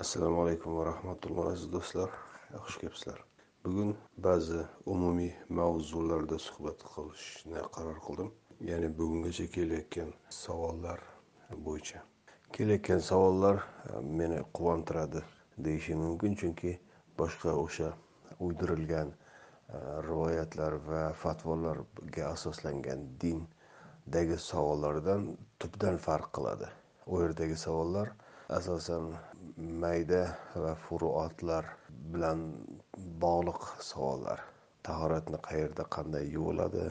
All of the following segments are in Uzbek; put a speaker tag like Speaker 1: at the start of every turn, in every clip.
Speaker 1: assalomu alaykum va rahmatulloh aziz do'stlar. Xush kelibsizlar. Bugun ba'zi umumiy mavzularda suhbat qilishni qaror qildim. Ya'ni bugungacha kelayotgan savollar bo'yicha. Kelayotgan savollar e, meni quvontiradi deyishim mumkin. Chunki boshqa o'sha uydirilgan e, rivoyatlar va fatvolarga asoslangan dindagi savollardan tubdan farq qiladi. U yerdagi savollar asosan mayda va furuatlar bilan bog'liq savollar. Tahoratni qayerda qanday yuviladi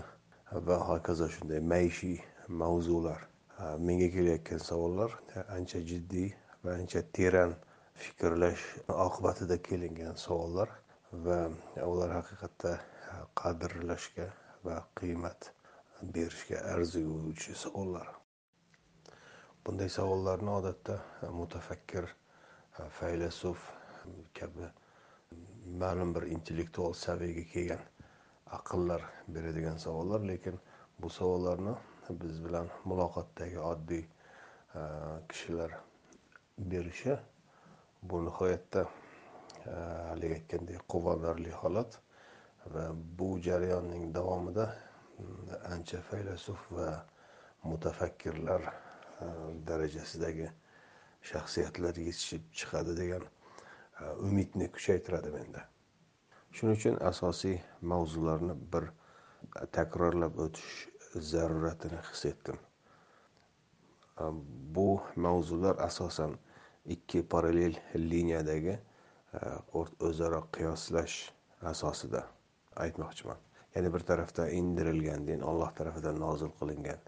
Speaker 1: va hokazo shunday maishiy mavzular. Menga kelayotgan savollar ancha jiddiy va ancha teran fikrlash oqibatida kelingan savollar va ular haqiqatda qadrlashga va qiymat berishga arziguchi savollar. Bunday savollarni odatda mutafakkir faylasuf kabi ma'lum bir intellektual saviyaga kelgan aqllar beradigan savollar lekin bu savollarni biz bilan muloqotdagi oddiy kishilar berishi bu nihoyatda haligi aytgandek quvonarli holat va bu jarayonning davomida ancha faylasuf va mutafakkirlar darajasidagi shaxsiyatlar yetishib chiqadi degan e, umidni kuchaytiradi menda. Shuning uchun asosiy mavzularni bir e, takrorlab o'tish zaruratini his etdim. E, bu mavzular asosan ikki parallel liniyadagi o'zaro qiyoslash asosida aytmoqchiman. Ya'ni bir tarafda indirilgan din olloh tarafidan nozil qilingan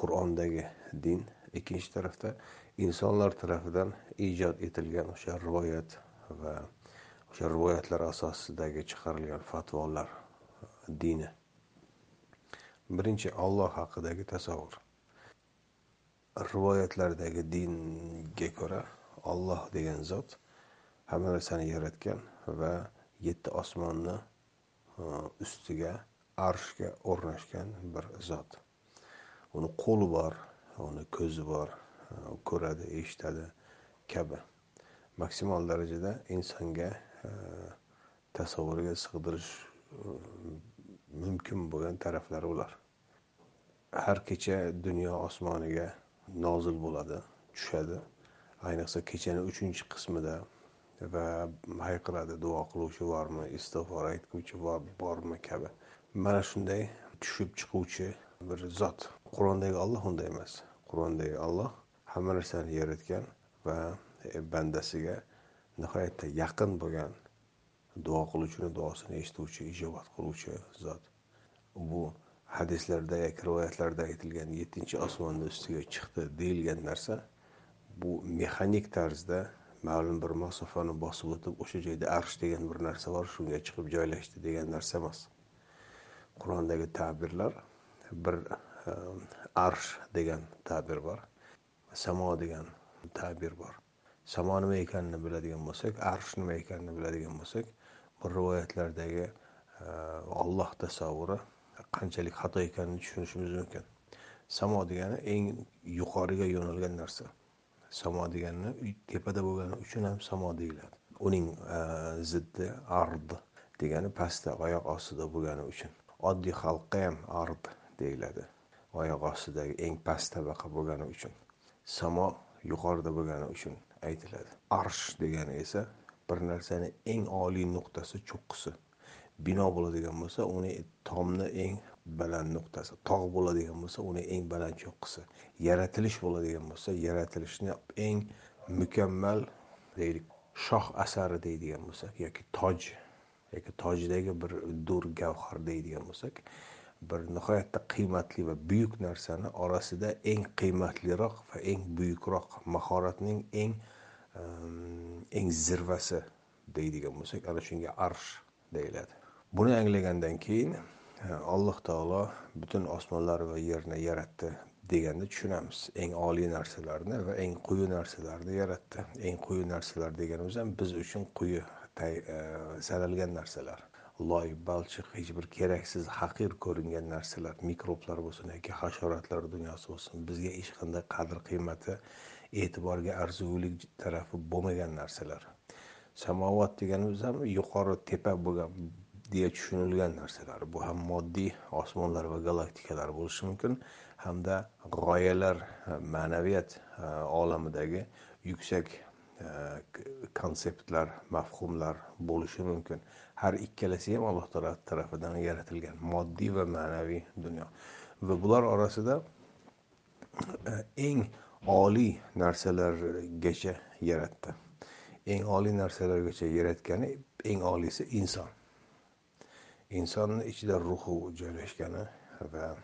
Speaker 1: qur'ondagi din ikkinchi tarafda insonlar tarafidan ijod etilgan o'sha rivoyat va o'sha rivoyatlar asosidagi chiqarilgan fatvolar dini. Birinchi olloh haqidagi tasavvur. Rivoyatlardagi dinga ko'ra olloh degan zot hamma narsani yaratgan va yetti osmonni e, ustiga arshga o'rnashgan bir zot. Uni qo'li bor uni ko'zi bor ko'radi eshitadi. Kabi. Maksimal darajada insonga tasavvurga tasavvuriga sig'dirish mumkin bo'lgan taraflari ular. Har kecha dunyo osmoniga nozil bo'ladi tushadi. Ayniqsa kechani uchinchi qismida va hayqiradi duo qiluvchi bormi istig'for aytguvchi bormi kabi. Mana shunday tushib chiquvchi bir zot. Qur'ondagi olloh unday emas qur'ondagi olloh hamma narsani yaratgan va e, bandasiga nihoyatda yaqin bo'lgan duo qiluvchini duosini eshituvchi ijobat qiluvchi zot. Bu hadislarda yoki rivoyatlarda aytilgan yettinchi osmonni ustiga chiqdi deyilgan narsa bu mexanik tarzda ma'lum bir masofani bosib o'tib o'sha joyda arsh degan bir narsa bor shunga chiqib joylashdi degan narsa emas. Qur'ondagi ta'birlar bir e, arsh degan ta'bir bor. Samo degan ta'bir bor. Samo nima ekanini biladigan bo'lsak arsh nima ekanini biladigan bo'lsak bu rivoyatlardagi eh, olloh tasavvuri qanchalik xato ekanini tushunishimiz mumkin. Samo degani eng yuqoriga yo'nalgan narsa. Samo deganini tepada bo'lgani uchun ham samo deyiladi. Uning eh, ziddi ard degani pastda oyoq ostida bo'lgani uchun. Oddiy xalqqa ham ard deyiladi. Oyoq ostidagi eng past tabaqa bo'lgani uchun. Samo yuqorida bo'lgani uchun aytiladi. Arsh degani esa bir narsani eng oliy nuqtasi cho'qqisi. Bino bo'ladigan bo'lsa uni tomni eng baland nuqtasi. Tog' bo'ladigan bo'lsa uni eng baland cho'qqisi. Yaratilish bo'ladigan bo'lsa yaratilishni eng mukammal deylik shoh asari deydigan bo'lsak yoki toj yoki tojdagi bir dur gavhar deydigan bo'lsak bir nihoyatda qiymatli va buyuk narsani orasida eng qiymatliroq va eng buyukroq mahoratning eng eng zirvasi deydigan bo'lsak ana shunga arsh deyiladi. Buni anglagandan keyin e, alloh taolo butun osmonlar va yerni yaratdi deganda tushunamiz. Eng oliy narsalarni va eng quyi narsalarni yaratdi. Eng quyi narsalar deganimiz ham biz uchun quyi e, e, sanalgan narsalar. Loy balchiq hech bir keraksiz haqir ko'ringan narsalar mikroblar bo'lsin yoki hasharotlar dunyosi bo'lsin bizga hech qanday qadr qiymati e'tiborga arzigulik tarafi bo'lmagan narsalar. Samovat deganimiz ham yuqori tepa bo'lgan deya tushunilgan narsalar. Bu ham moddiy osmonlar va galaktikalar bo'lishi mumkin hamda g'oyalar ma'naviyat e, olamidagi yuksak konseptlar mafhumlar bo'lishi mumkin. Har ikkalasi ham alloh taolo tarafidan yaratilgan moddiy va ma'naviy dunyo. Va bular orasida e, eng oliy narsalargacha yaratdi. Eng oliy narsalargacha yaratgani eng oliysi inson. Insonni ichida ruhi joylashgani va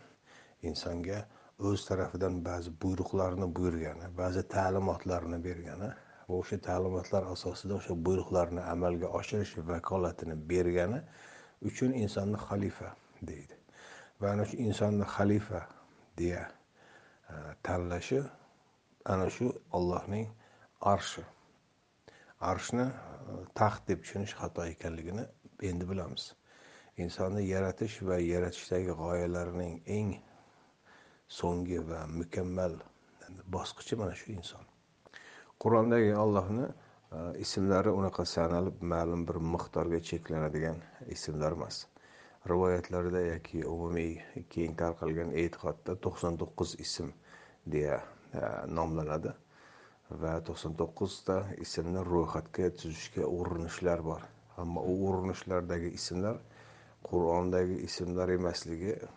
Speaker 1: insonga o'z tarafidan ba'zi buyruqlarni buyurgani ba'zi ta'limotlarni bergani va o'sha ta'limotlar asosida o'sha buyruqlarni amalga oshirish vakolatini bergani uchun insonni xalifa deydi. Va ana shu insonni xalifa deya e, tanlashi ana shu ollohning arshi. Arshni e, taxt deb tushunish xato ekanligini endi bilamiz. Insonni yaratish va yaratishdagi g'oyalarining eng so'nggi va mukammal bosqichi mana shu inson. Qur'ondagi allohni e, ismlari unaqa sanalib ma'lum bir miqdorga cheklanadigan ismlar emas. Rivoyatlarda yoki umumiy keng tarqalgan e'tiqodda to'qson to'qqiz ism deya e, nomlanadi va to'qson to'qqizta ismni ro'yxatga tuzishga urinishlar bor. Ammo u urinishlardagi ismlar qur'ondagi ismlar emasligi e,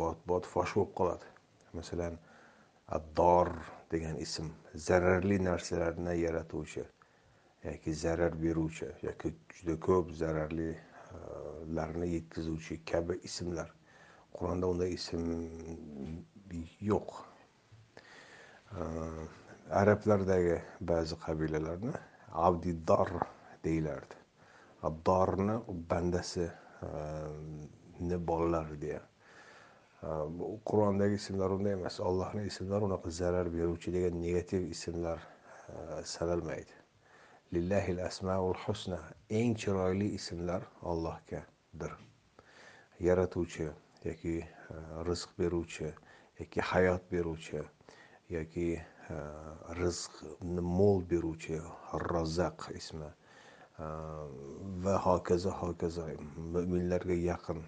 Speaker 1: bot bot fosh bo'lib qoladi. Masalan addor degan ism zararli narsalarni yaratuvchi yoki zarar beruvchi yoki juda ko'p zararlilarni e, yetkazuvchi kabi ismlar. Qur'onda unday ism yo'q. E, Arablardagi ba'zi qabilalarni abdiddor deyilardi addorni bandasi e, bolalari deya qur'ondagi ismlar unday emas allohni ismlari unaqa zarar beruvchi degan negativ ismlar e, sanalmaydi. Lillahil asmaul husna eng chiroyli ismlar allohgadir. Yaratuvchi yoki e, rizq beruvchi yoki hayot beruvchi yoki e, rizqni mo'l beruvchi rozzaq ismi. Va hokazo hokazo mo'minlarga yaqin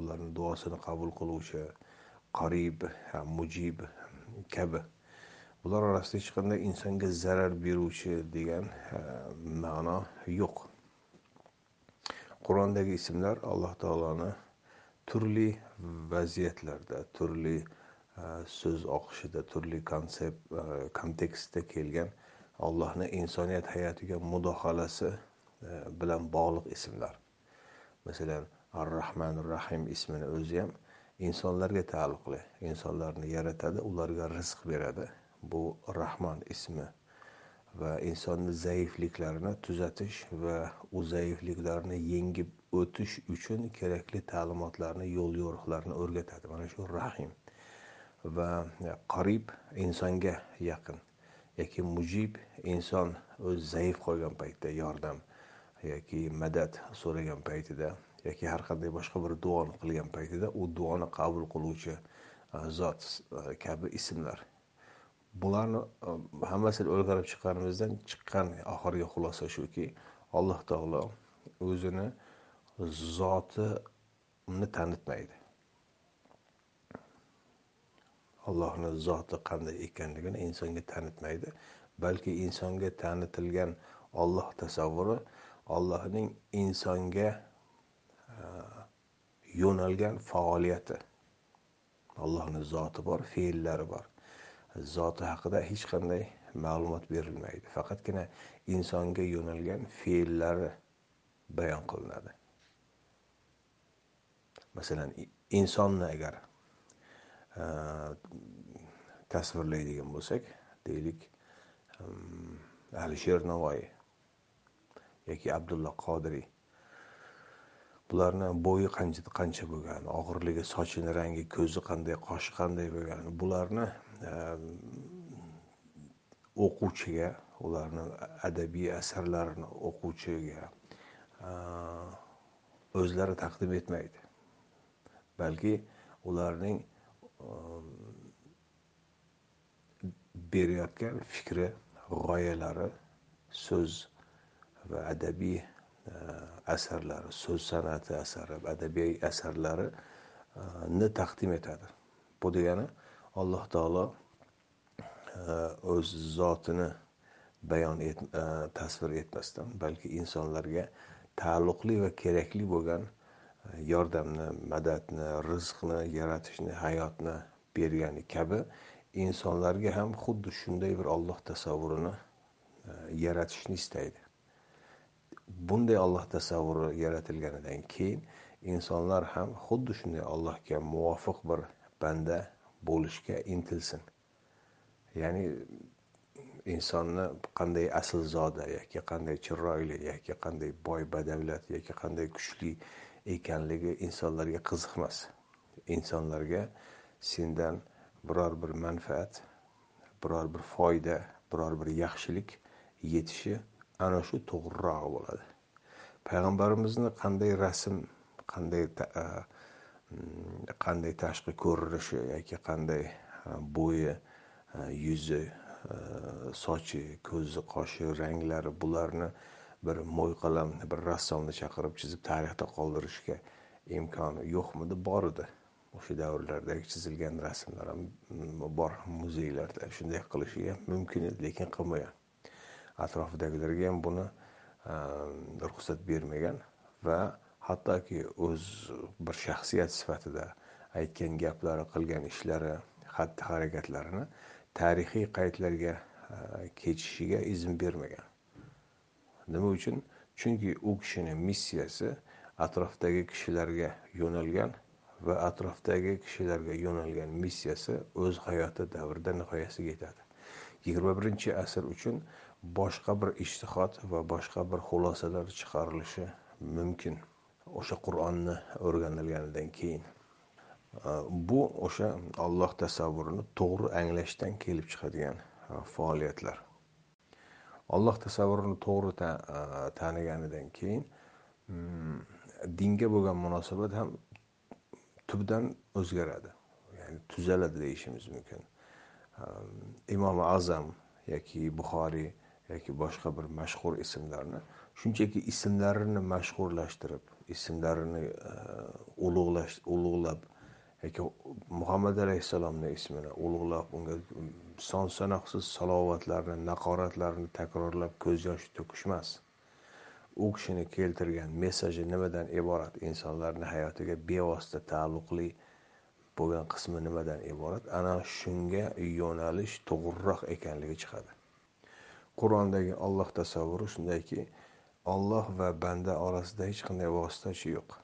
Speaker 1: ularni duosini qabul qiluvchi qarib mujib kabi bular orasida hech qanday insonga zarar beruvchi degan ma'no yo'q qur'ondagi ismlar alloh taoloni turli vaziyatlarda turli so'z oqishida turli konsept kontekstda kelgan allohni insoniyat hayotiga mudohalasi bilan bog'liq ismlar masalan ar rahmanir rahim ismini o'zi ham insonlarga taalluqli insonlarni yaratadi ularga rizq beradi. Bu rahmon ismi va insonni zaifliklarini tuzatish va u zaifliklarni yengib o'tish uchun kerakli ta'limotlarni yo'l yo'riqlarni o'rgatadi. Mana shu rahim va qarib insonga yaqin yoki mujib inson o'zi zaif qolgan paytda yordam yoki madad so'ragan paytida yoki har qanday boshqa bir duoni qilgan paytida u duoni qabul qiluvchi e, zot e, kabi ismlar. Bularni e, hammasini o'rganib chiqqanimizdan chiqqan oxirgi xulosa shuki alloh taolo o'zini zotini tanitmaydi. Allohni zoti qanday ekanligini insonga tanitmaydi balki insonga tanitilgan olloh tasavvuri ollohning insonga yo'nalgan faoliyati. Allohni zoti bor fe'llari bor. Zoti haqida hech qanday ma'lumot berilmaydi. Faqatgina insonga yo'nalgan fe'llari bayon qilinadi. Masalan insonni agar e, tasvirlaydigan bo'lsak deylik e, alisher navoiy yoki abdulla qodiriy bularni bo'yi qancha qancha bo'lgan og'irligi sochini rangi ko'zi qanday qoshi qanday bo'lgan bularni ehm, o'quvchiga ularni adabiy asarlarini o'quvchiga ehm, o'zlari taqdim etmaydi. Balki ularning ehm, berayotgan fikri g'oyalari so'z va adabiy asarlari so'z san'ati asari adabiy asarlarini e, taqdim etadi. Bu degani alloh taolo e, o'z zotini bayon et, e, tasvir etmasdan balki insonlarga taalluqli va kerakli bo'lgan yordamni madadni rizqni yaratishni hayotni bergani kabi insonlarga ham xuddi shunday bir olloh tasavvurini yaratishni istaydi. Bunday olloh tasavvuri yaratilganidan keyin insonlar ham xuddi shunday allohga muvofiq bir banda bo'lishga intilsin. Ya'ni insonni qanday aslzoda yoki qanday chiroyli yoki qanday boy badavlat yoki qanday kuchli ekanligi insonlarga qiziqmas. Insonlarga sendan biror bir manfaat biror bir foyda biror bir yaxshilik yetishi ana shu to'g'rirog'i bo'ladi. Payg'ambarimizni qanday rasm qanday mm, qanday tashqi ko'rinishi yoki qanday bo'yi yuzi sochi ko'zi qoshi ranglari bularni bir mo'yqalam bir rassomni chaqirib chizib tarixda qoldirishga imkoni yo'qmidi bor edi. O'sha davrlardagi chizilgan rasmlar ham bor muzeylarda. Shunday qilishi ham mumkin edi lekin qilmagan. Atrofidagilarga ham buni ehm, ruxsat bermagan va hattoki o'z bir shaxsiyat sifatida aytgan gaplari qilgan ishlari xatti harakatlarini tarixiy qaydlarga ehm, kechishiga izn bermagan. Nima uchun? Chunki u kishini missiyasi atrofdagi kishilarga yo'nalgan va atrofdagi kishilarga yo'nalgan missiyasi o'z hayoti davrida nihoyasiga yetadi. Yigirma birinchi asr uchun boshqa bir ishtihod va boshqa bir xulosalar chiqarilishi mumkin o'sha qur'onni o'rganilganidan keyin. Bu o'sha olloh tasavvurini to'g'ri anglashdan kelib chiqadigan faoliyatlar. Olloh tasavvurini to'g'ri taniganidan keyin hmm, dinga bo'lgan munosabat ham tubdan o'zgaradi. Ya'ni tuzaladi deyishimiz mumkin. Imom azam yoki buxoriy yoki boshqa bir mashhur ismlarni shunchaki ismlarini mashhurlashtirib ismlarini e, ulug'lash ulug'lab yoki muhammad alayhissalomni ismini ulug'lab unga son sanoqsiz salovatlarni naqoratlarni takrorlab ko'z yosh to'kish emas u kishini keltirgan messaji nimadan iborat? Insonlarni hayotiga bevosita taalluqli bo'lgan qismi nimadan iborat? Ana shunga yo'nalish to'g'riroq ekanligi chiqadi. Qur'ondagi olloh tasavvuri shundayki olloh va banda orasida hech qanday vositachi yo'q.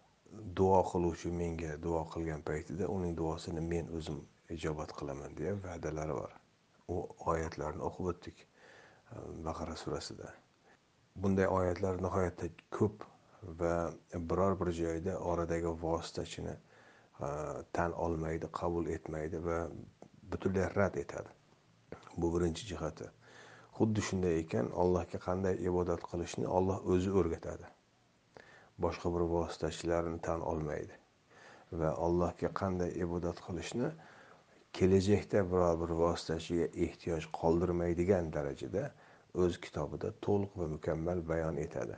Speaker 1: Duo qiluvchi menga duo qilgan paytida uning duosini men o'zim ijobat qilaman deya va'dalari bor. U oyatlarni o'qib o'tdik ehm, baqara surasida. Bunday oyatlar nihoyatda ko'p va biror bir joyda oradagi vositachini ehm, tan olmaydi qabul etmaydi va butunlay rad etadi. Bu birinchi jihati. Xuddi shunday ekan allohga qanday ibodat qilishni olloh o'zi o'rgatadi. Boshqa bir vositachilarni tan olmaydi va allohga qanday ibodat qilishni kelajakda biror bir vositachiga ehtiyoj qoldirmaydigan darajada o'z kitobida to'liq va mukammal bayon etadi.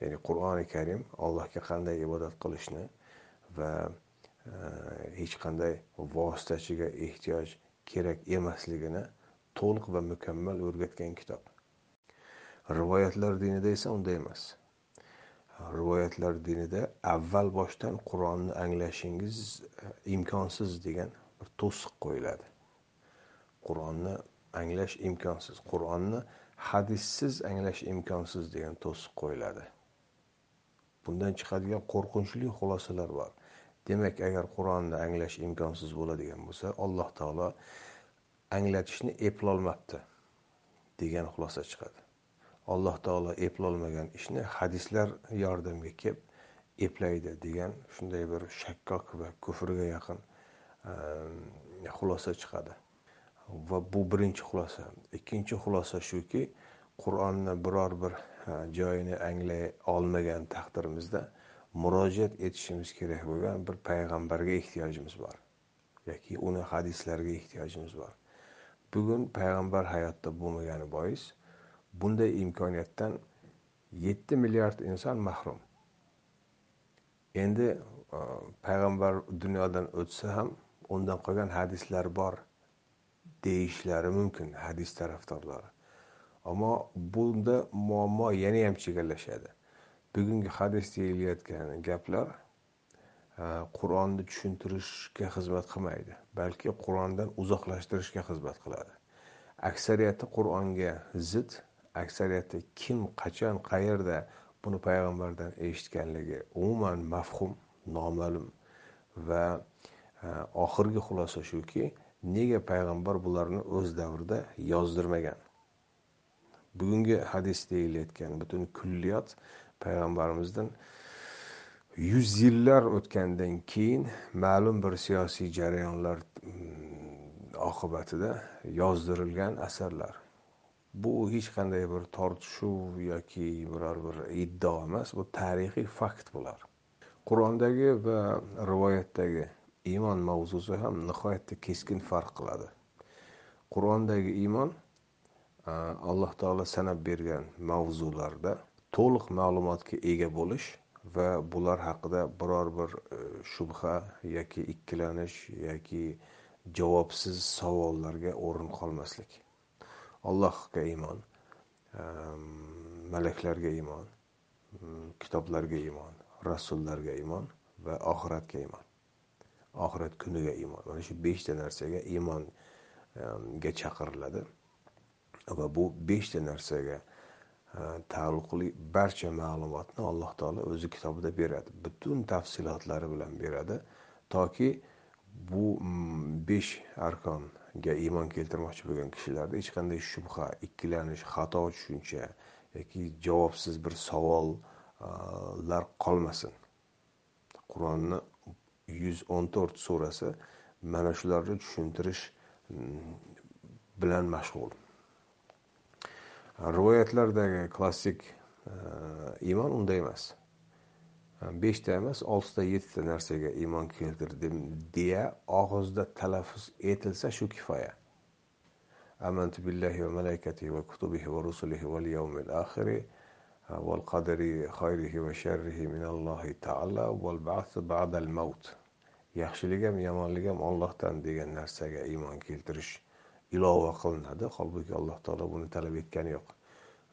Speaker 1: Ya'ni qur'oni karim allohga qanday ibodat qilishni va e, hech qanday vositachiga ehtiyoj kerak emasligini to'liq va mukammal o'rgatgan kitob. Rivoyatlar dinida esa unday emas. Rivoyatlar dinida avval boshdan qur'onni anglashingiz e, imkonsiz degan bir to'siq qo'yiladi. Qur'onni anglash imkonsiz qur'onni hadissiz anglash imkonsiz degan to'siq qo'yiladi. Bundan chiqadigan qo'rqinchli xulosalar bor. Demak agar qur'onni anglash imkonsiz bo'ladigan bo'lsa alloh taolo anglatishni eplolmabdi degan xulosa chiqadi. Alloh taolo eplolmagan ishni hadislar yordamga kelib eplaydi degan shunday bir shakkok va kufrga yaqin ehm, xulosa chiqadi. Va bu birinchi xulosa. Ikkinchi xulosa shuki qur'onni biror bir joyini anglay olmagan taqdirimizda murojaat etishimiz kerak bo'lgan bir payg'ambarga ehtiyojimiz bor. Yoki uni hadislariga ehtiyojimiz bor. Bugun payg'ambar hayotda bo'lmagani bois bunday imkoniyatdan yetti milliard inson mahrum. Endi e, payg'ambar dunyodan o'tsa ham undan qolgan hadislar bor deyishlari mumkin hadis tarafdorlari. Ammo bunda muammo yana ham chigallashadi bugungi hadis deyilayotgan gaplar Э, qur'onni tushuntirishga xizmat qilmaydi balki qur'ondan uzoqlashtirishga xizmat qiladi. Aksariyati qur'onga zid aksariyati kim qachon qayerda buni payg'ambardan eshitganligi umuman mafhum noma'lum. Va e, oxirgi xulosa shuki nega payg'ambar bularni o'z davrida yozdirmagan? Bugungi hadis deyilayotgan butun kulliyot payg'ambarimizdan yuz yillar o'tgandan keyin ma'lum bir siyosiy jarayonlar mm, oqibatida yozdirilgan asarlar. Bu hech qanday bir tortishuv yoki biror bir iddao emas bu tarixiy fakt bular. Qur'ondagi va rivoyatdagi iymon mavzusi ham nihoyatda keskin farq qiladi. Qur'ondagi iymon alloh taolo sanab bergan mavzularda to'liq ma'lumotga ega bo'lish va bular haqida biror bir e, shubha yoki ikkilanish yoki javobsiz savollarga o'rin qolmaslik. Allohga iymon e, malaklarga iymon kitoblarga iymon rasullarga iymon va oxiratga iymon. Oxirat kuniga iymon. Mana shu beshta narsaga iymonga e, chaqiriladi va bu beshta narsaga taalluqli barcha ma'lumotni alloh taolo o'zi kitobida beradi. Butun tafsilotlari bilan beradi. Toki bu mm, besh arkonga iymon keltirmoqchi bo'lgan kishilarda hech qanday shubha ikkilanish xato tushuncha yoki javobsiz bir savollar qolmasin. Qur'onni yuz o'n to'rt surasi mana shularni tushuntirish mm, bilan mashg'ul. Rivoyatlardagi klassik e, iymon unday emas. E, beshta emas oltita yettita narsaga iymon keltirdim deya og'izda talaffuz etilsa shu kifoya. Amantu billahi va malaikatihi va kutubihi va rusulihi val yawmil oxiri e, val qadari xayrihi va sharrihi minallohi taala val ba'th ba'dal maut yaxshilik ham yomonlik ham ollohdan degan narsaga iymon keltirish ilova qilinadi holbuki alloh taolo buni talab etgani yo'q.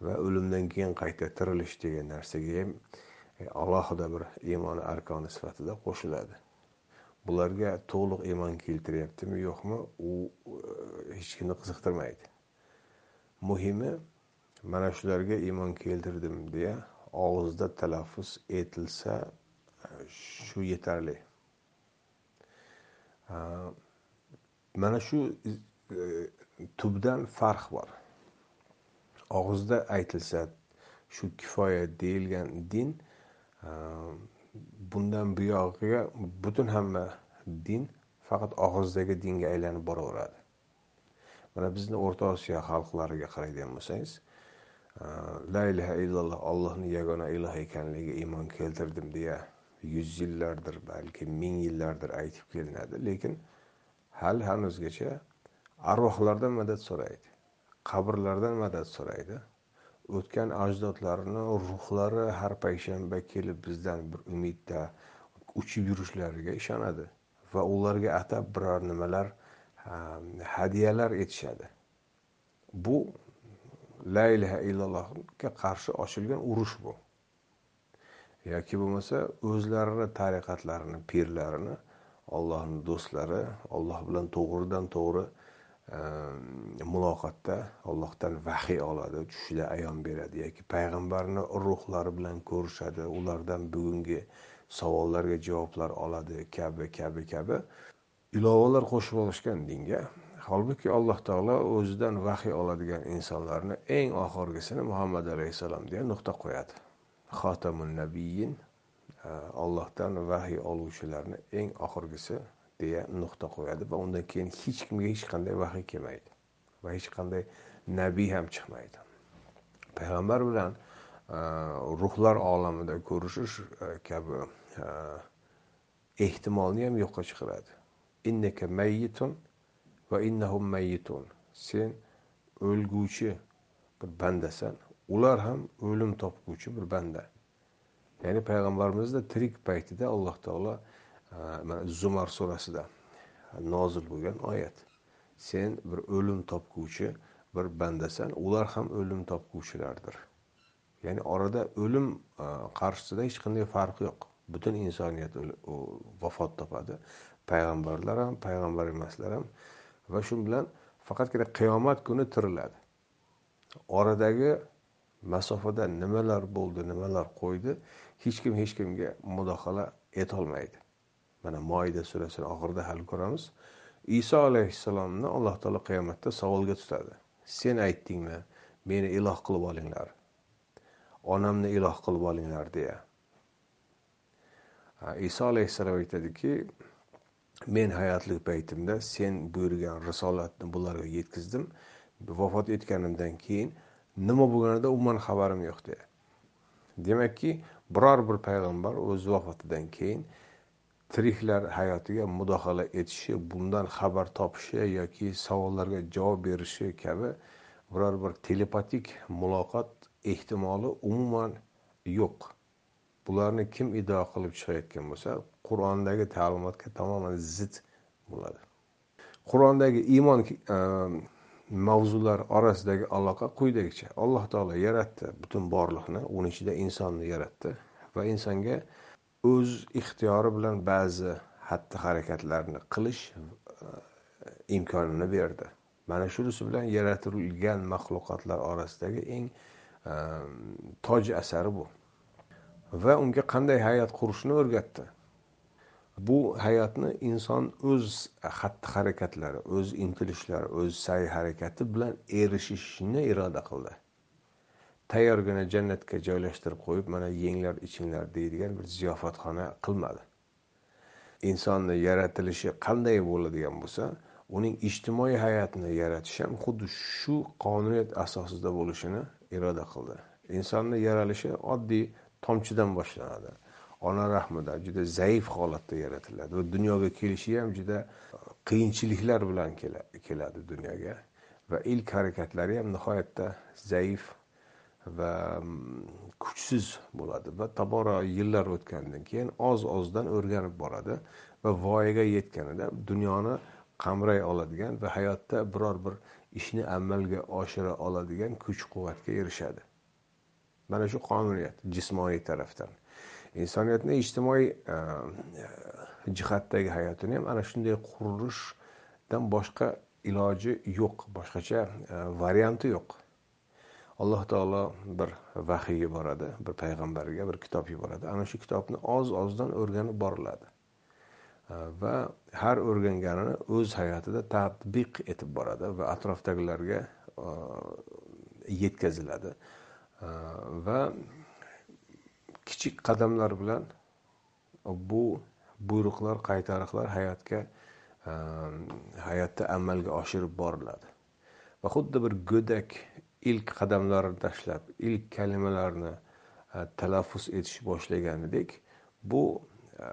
Speaker 1: Va o'limdan keyin qayta tirilish degan narsaga ham e, alohida bir iymon arkoni sifatida qo'shiladi. Bularga to'liq iymon keltiryaptimi yo'qmi u e, hech kimni qiziqtirmaydi. Muhimi mana shularga iymon keltirdim deya og'izda talaffuz etilsa e, shu yetarli. Mana shu Э, tubdan farq bor. Og'izda aytilsa shu kifoya deyilgan din e, bundan buyog'iga butun hamma din faqat og'izdagi dinga aylanib boraveradi. Mana bizni o'rta osiyo xalqlariga qaraydigan bo'lsangiz e, la ilaha illalloh ollohni yagona iloh ekanligiga iymon keltirdim deya yuz yillardir balki ming yillardir aytib kelinadi. Lekin hali hanuzgacha arvohlardan madad so'raydi qabrlardan madad so'raydi. O'tgan ajdodlarini ruhlari har payshanba kelib bizdan bir umidda uchib yurishlariga ishonadi va ularga atab biror nimalar hadyalar etishadi. Bu la ilaha illallohga qarshi ochilgan urush bu. Yoki bo'lmasa o'zlarini tariqatlarini pirlarini ollohni do'stlari olloh bilan to'g'ridan to'g'ri Ehm, muloqotda allohdan vahiy oladi tushida ayon beradi yoki payg'ambarni ruhlari bilan ko'rishadi ulardan bugungi savollarga javoblar oladi kabi kabi kabi. Ilovalar qo'shib olishgan dinga holbuki alloh taolo o'zidan vahiy oladigan insonlarni eng oxirgisini muhammad alayhissalom deya nuqta qo'yadi. Xotamun nabiyin ollohdan ehm, vahiy oluvchilarni eng oxirgisi deya nuqta qo'yadi va undan keyin hech kimga hech qanday vahiy kelmaydi va hech qanday nabiy ham chiqmaydi. Payg'ambar bilan e, ruhlar olamida ko'rishish e, kabi e, ehtimolni ham yo'qqa chiqaradi. Innaka mayyitun va innahum mayyitun. Sen o'lguvchi bir bandasan ular ham o'lim topguvchi bir banda. Ya'ni payg'ambarimizni tirik paytida alloh taolo mana zumar surasida nozil bo'lgan oyat. Sen bir o'lim topguvchi bir bandasan ular ham o'lim topguvchilardir. Ya'ni orada o'lim e, qarshisida hech qanday farq yo'q. Butun insoniyat vafot topadi. Payg'ambarlar ham payg'ambar emaslar ham va shu bilan faqatgina qiyomat kuni tiriladi. Oradagi masofada nimalar bo'ldi nimalar qo'ydi hech kim hech kimga mudohala etolmaydi. Mana moyda surasini oxirida hal ko'ramiz iso alayhissalomni alloh taolo qiyomatda savolga tutadi. Sen aytdingmi meni iloh qilib olinglar. Onamni iloh qilib olinglar deya. Iso alayhissalom aytadiki men hayotlik paytimda sen buyurgan risolatni bularga yetkazdim. Vafot etganimdan keyin nima bo'lganidan umuman xabarim yo'q deya. Demakki biror bir payg'ambar o'z vafotidan keyin tiriklar hayotiga mudaxala etishi bundan xabar topishi yoki savollarga javob berishi kabi biror bir telepatik muloqot ehtimoli umuman yo'q. Bularni kim iddao qilib chiqayotgan bo'lsa qur'ondagi ta'limotga tamoman zid bo'ladi. Qur'ondagi iymon e, mavzular orasidagi aloqa quyidagicha alloh taolo yaratdi butun borliqni uni ichida insonni yaratdi va insonga o'z ixtiyori bilan ba'zi xatti harakatlarni qilish e, imkonini berdi. Mana shunisi bilan yaratilgan maxluqotlar orasidagi eng e, toj asari bu. Va unga qanday hayot qurishni o'rgatdi. Bu hayotni inson o'z xatti harakatlari o'z intilishlari o'z sa'y harakati bilan erishishni iroda qildi. Tayyorgina jannatga joylashtirib qo'yib mana yenglar ichinglar deydigan bir ziyofatxona qilmadi. Insonni yaratilishi qanday bo'ladigan bo'lsa uning ijtimoiy hayotini yaratish ham xuddi shu qonuniyat asosida bo'lishini iroda qildi. Insonni yaralishi oddiy tomchidan boshlanadi. Ona rahmida juda zaif holatda yaratiladi va dunyoga kelishi ham juda e, qiyinchiliklar bilan keladi dunyoga va ilk harakatlari ham nihoyatda zaif va mm, kuchsiz bo'ladi va tobora yillar o'tgandan keyin oz ozdan o'rganib boradi va voyaga yetganida dunyoni qamray oladigan va hayotda biror bir ishni amalga oshira oladigan kuch quvvatga erishadi. Mana shu qonuniyat jismoniy tarafdan. Insoniyatni ijtimoiy e, jihatdagi hayotini ham ana shunday qurilishdan boshqa iloji yo'q boshqacha e, varianti yo'q. Alloh taolo bir vahiy yuboradi bir payg'ambarga bir kitob yuboradi. Ana shu kitobni oz ozdan o'rganib boriladi. Va har o'rganganini o'z hayotida tadbiq etib boradi va atrofdagilarga e, yetkaziladi. Va kichik qadamlar bilan bu buyruqlar qaytariqlar hayotga e, hayotda amalga oshirib boriladi. Va xuddi bir go'dak ilk qadamlarini tashlab ilk kalimalarni e, talaffuz etish boshlaganidek bu e,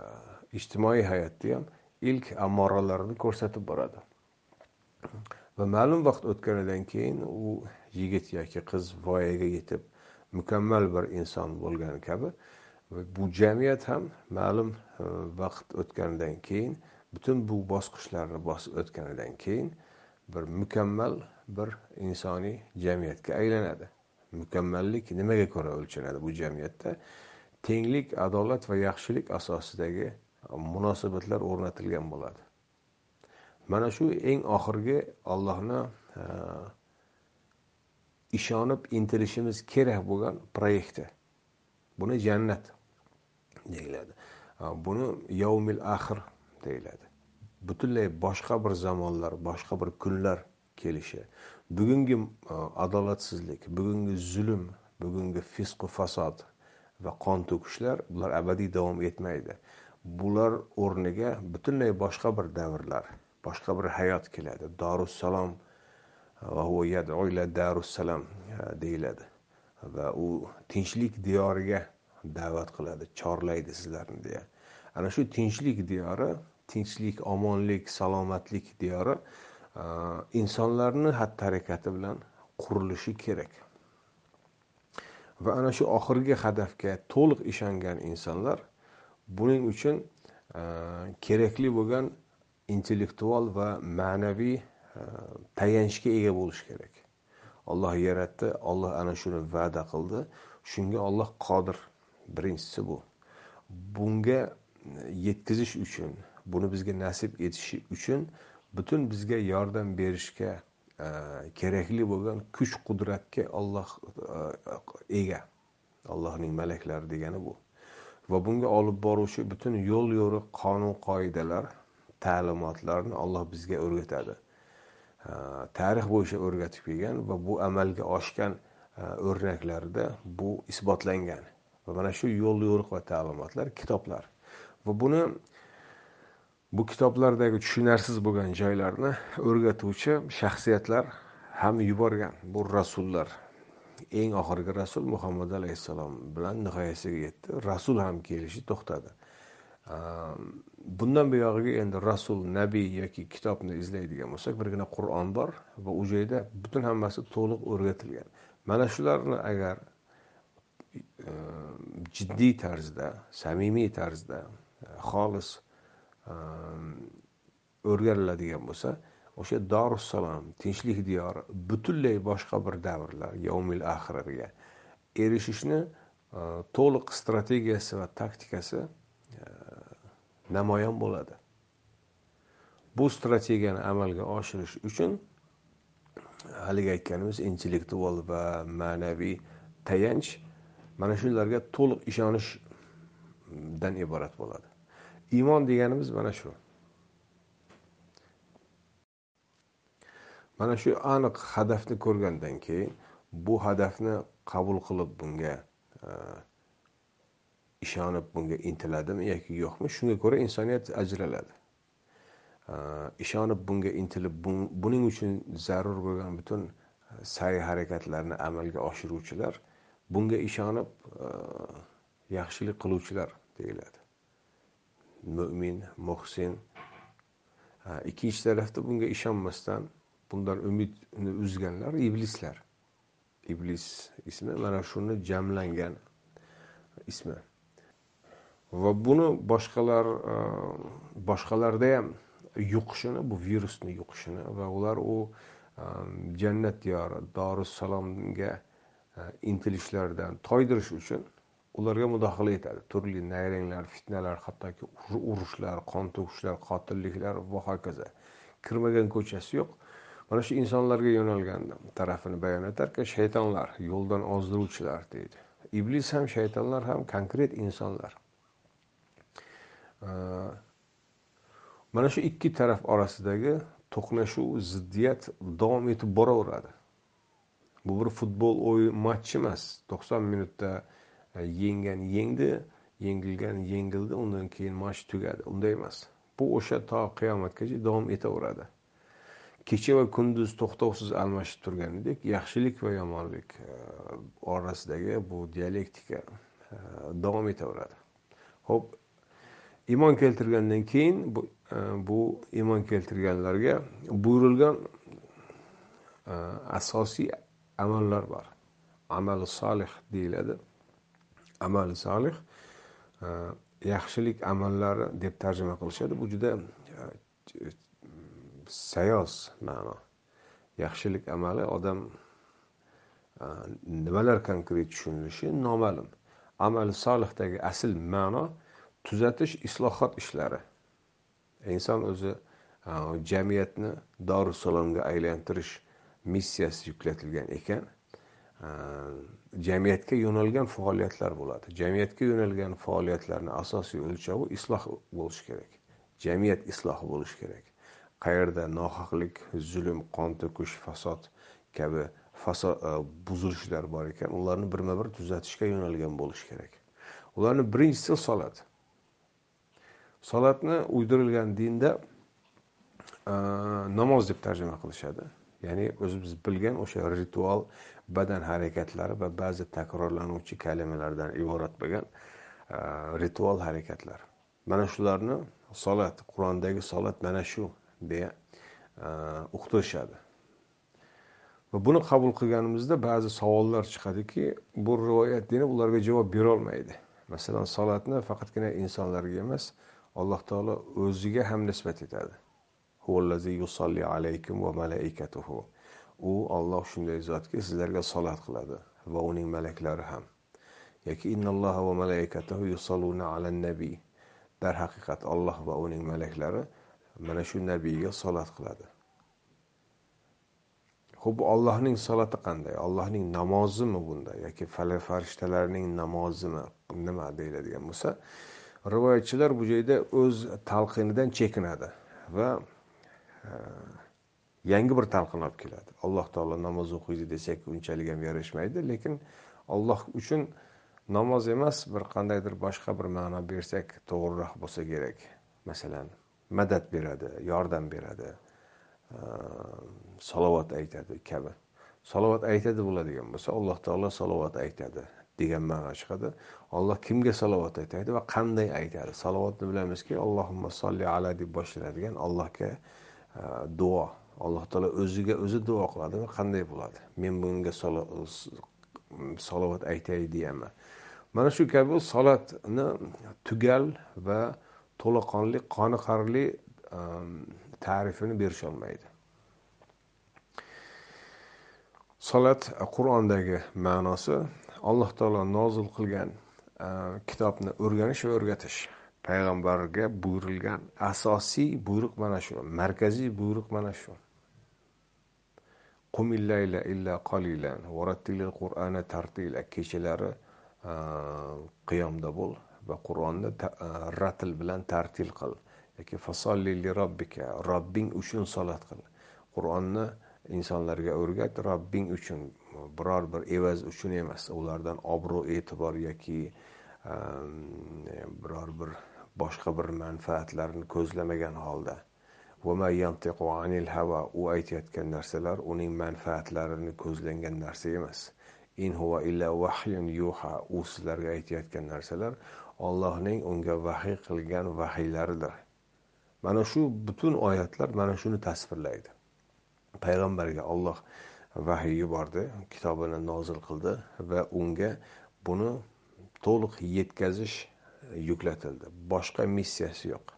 Speaker 1: ijtimoiy hayotda ham ilk amoralarini ko'rsatib boradi. Va ma'lum vaqt o'tganidan keyin u yigit yoki qiz voyaga yetib mukammal bir inson bo'lgani kabi bu jamiyat ham ma'lum e, vaqt o'tganidan keyin butun bu bosqichlarni bosib o'tganidan keyin bir mukammal bir insoniy jamiyatga aylanadi. Mukammallik nimaga ko'ra o'lchanadi bu jamiyatda? Tenglik adolat va yaxshilik asosidagi munosabatlar o'rnatilgan bo'ladi. Mana shu eng oxirgi ollohni e, ishonib intilishimiz kerak bo'lgan proyekti. Buni jannat deyiladi. E, buni yovmil axir deyiladi. Butunlay boshqa bir zamonlar boshqa bir kunlar kelishi. Bugungi e, adolatsizlik bugungi zulm bugungi fisqu fasod va qon to'kishlar bular abadiy davom etmaydi. Bular o'rniga butunlay boshqa bir davrlar boshqa bir hayot keladi. Dorussalom darussalam e, e, deyiladi. Va u tinchlik diyoriga da'vat qiladi. Chorlaydi sizlarni deya. Ana shu tinchlik diyori tinchlik omonlik salomatlik diyori insonlarni xatti harakati bilan qurilishi kerak. Va ana shu oxirgi hadafga to'liq ishongan insonlar buning uchun e, kerakli bo'lgan intellektual va ma'naviy e, tayanchga ega bo'lish kerak. Olloh yaratdi olloh ana shuni va'da qildi. Shunga olloh qodir. Birinchisi bu. Bunga e, yetkazish uchun buni bizga nasib etishi uchun butun bizga yordam berishga e, kerakli bo'lgan kuch qudratga olloh e, ega. Allohning malaklari degani bu. Va bunga olib boruvchi butun yo'l yo'riq qonun qoidalar ta'limotlarni olloh bizga o'rgatadi. E, tarix bo'yicha o'rgatib kelgan va bu amalga oshgan o'rnaklarda bu isbotlangan. Va mana shu yo'l yo'riq va ta'limotlar kitoblar. Va buni bu kitoblardagi tushunarsiz bo'lgan joylarni o'rgatuvchi shaxsiyatlar ham yuborgan. Bu rasullar eng oxirgi rasul muhammad alayhissalom bilan nihoyasiga yetdi. Rasul ham kelishi to'xtadi. Bundan buyog'iga endi rasul nabiy yoki kitobni izlaydigan bo'lsak birgina qur'on bor va u joyda butun hammasi to'liq o'rgatilgan. Mana shularni agar e, jiddiy tarzda samimiy tarzda xolis Ehm, o'rganiladigan bo'lsa o'sha dorussalom tinchlik diyori butunlay boshqa bir davrlar yovmil axirga erishishni e, to'liq strategiyasi va taktikasi e, namoyon bo'ladi. Bu strategiyani amalga oshirish uchun haligi aytganimiz intellektual va ma'naviy tayanch mana shularga to'liq ishonishdan iborat bo'ladi. Iymon deganimiz mana shu mana shu aniq hadafni ko'rgandan keyin bu hadafni qabul qilib bunga e, ishonib bunga intiladimi yoki yo'qmi? Shunga ko'ra insoniyat ajraladi. E, ishonib bunga intilib buning uchun zarur bo'lgan butun e, sa'y harakatlarni amalga oshiruvchilar bunga ishonib yaxshilik qiluvchilar deyiladi. Mo'min muhsin. Ikkinchi tarafda bunga ishonmasdan bundan umidni uzganlar iblislar. Iblis ismi mana shuni jamlangan ismi. Va buni boshqalar e, boshqalarda ham yuqishini bu virusni yuqishini va ular u e, jannat diyori dorussalomga e, intilishlaridan toydirish uchun ularga mudaxala etadi. Turli nayranglar fitnalar hattoki urushlar qon to'kishlar qotilliklar va hokazo. Kirmagan ko'chasi yo'q. Mana shu insonlarga yo'nalgan tarafini bayon etarkan shaytonlar yo'ldan ozdiruvchilar deydi. Iblis ham shaytonlar ham konkret insonlar. Mana shu ikki taraf orasidagi to'qnashuv ziddiyat davom etib boraveradi. Bu bir futbol o'yin match emas. To'qson minutda yenggan yengdi yengilgan yengildi undan keyin match tugadi. Unday emas. Bu o'sha to qiyomatgacha davom etaveradi. Kecha va kunduz to'xtovsiz almashib turganidek yaxshilik va yomonlik e, orasidagi bu dialektika e, davom etaveradi. Ho'p iymon keltirgandan keyin bu, e, bu iymon keltirganlarga buyurilgan asosiy amallar bor. Amali solih deyiladi. Amali solih e, yaxshilik amallari deb tarjima qilishadi. Bu juda e, sayoz ma'no. Yaxshilik amali odam e, nimalar konkret tushunilishi noma'lum. Amali solihdagi asl ma'no tuzatish islohot ishlari. Inson o'zi jamiyatni dorusalomga aylantirish missiyasi yuklatilgan ekan. Э, jamiyatga yo'nalgan faoliyatlar bo'ladi. Jamiyatga yo'nalgan faoliyatlarni asosiy o'lchovi isloh bo'lishi kerak. Jamiyat islohi bo'lishi kerak. Qayerda nohaqlik zulm qon to'kish fasod kabi fasod e, buzilishlar bor ekan ularni birma bir tuzatishga yo'nalgan bo'lishi kerak. Ularni birinchisi solat. Solatni uydirilgan dinda e, namoz deb tarjima qilishadi. Ya'ni o'zimiz bilgan o'sha ritual badan harakatlari va ba'zi takrorlanuvchi kalimalardan iborat bo'lgan e, ritual harakatlar mana shularni solat qur'ondagi solat mana shu deya e, uqtirishadi. Va buni qabul qilganimizda ba'zi savollar chiqadiki bu rivoyat dini ularga javob berolmaydi. Masalan salatni faqatgina insonlarga emas alloh taolo o'ziga ham nisbat etadi. U olloh shunday zotki sizlarga solat qiladi va uning malaklari ham. Yoki innalloha va malaikatahu yusalluna alan nabiy darhaqiqat olloh va uning malaklari mana shu nabiyga solat qiladi. Ho'p ollohning solati qanday? Ollohning namozimi bunda yoki farishtalarning namozimi? Nima deyiladigan bo'lsa rivoyatchilar bu joyda o'z talqinidan chekinadi va e, yangi bir talqin olib keladi. Alloh taolo namoz o'qiydi desak unchalik ham yarashmaydi lekin alloh uchun namoz emas bir qandaydir boshqa bir ma'no bersak to'g'riroq bo'lsa kerak. Masalan madad beradi yordam beradi ehm, salovat aytadi kabi. Salovat aytadi bo'ladigan bo'lsa alloh taolo salovat aytadi degan ma'no chiqadi. Olloh kimga salovat aytadi va qanday aytadi? Salovatni bilamizki allohimma solli ala deb boshlanadigan allohga ehm, duo alloh taolo o'ziga o'zi duo qiladi qanday bo'ladi? Men bunga salovat aytay deyapman. Mana shu kabi salatni tugal va to'laqonli qoniqarli ehm, ta'rifini berisholmaydi solat qur'ondagi ma'nosi alloh taolo nozil qilgan ehm, kitobni o'rganish va o'rgatish. Payg'ambarga buyurilgan asosiy buyruq mana shu markaziy buyruq mana shu. Qumillayla illa qolilan qur'ana tartila. Kechalari qiyomda bo'l va qur'onni ratl bilan tartil qil. Yoki fasolli li robbika. Robbing uchun solat qil. Qur'onni insonlarga o'rgat robbing uchun. Biror bir evaz uchun emas. Ulardan obro' e'tibor yoki biror bir boshqa bir manfaatlarni ko'zlamagan holda. U aytayotgan narsalar uning manfaatlarini ko'zlangan narsa emas in huva illa vahyun yuha u sizlarga aytayotgan narsalar ollohning unga vahiy qilgan vahiylaridir mana shu butun oyatlar mana shuni tasvirlaydi payg'ambarga olloh vahiy yubordi kitobini nozil qildi va unga buni to'liq yetkazish yuklatildi boshqa missiyasi yo'q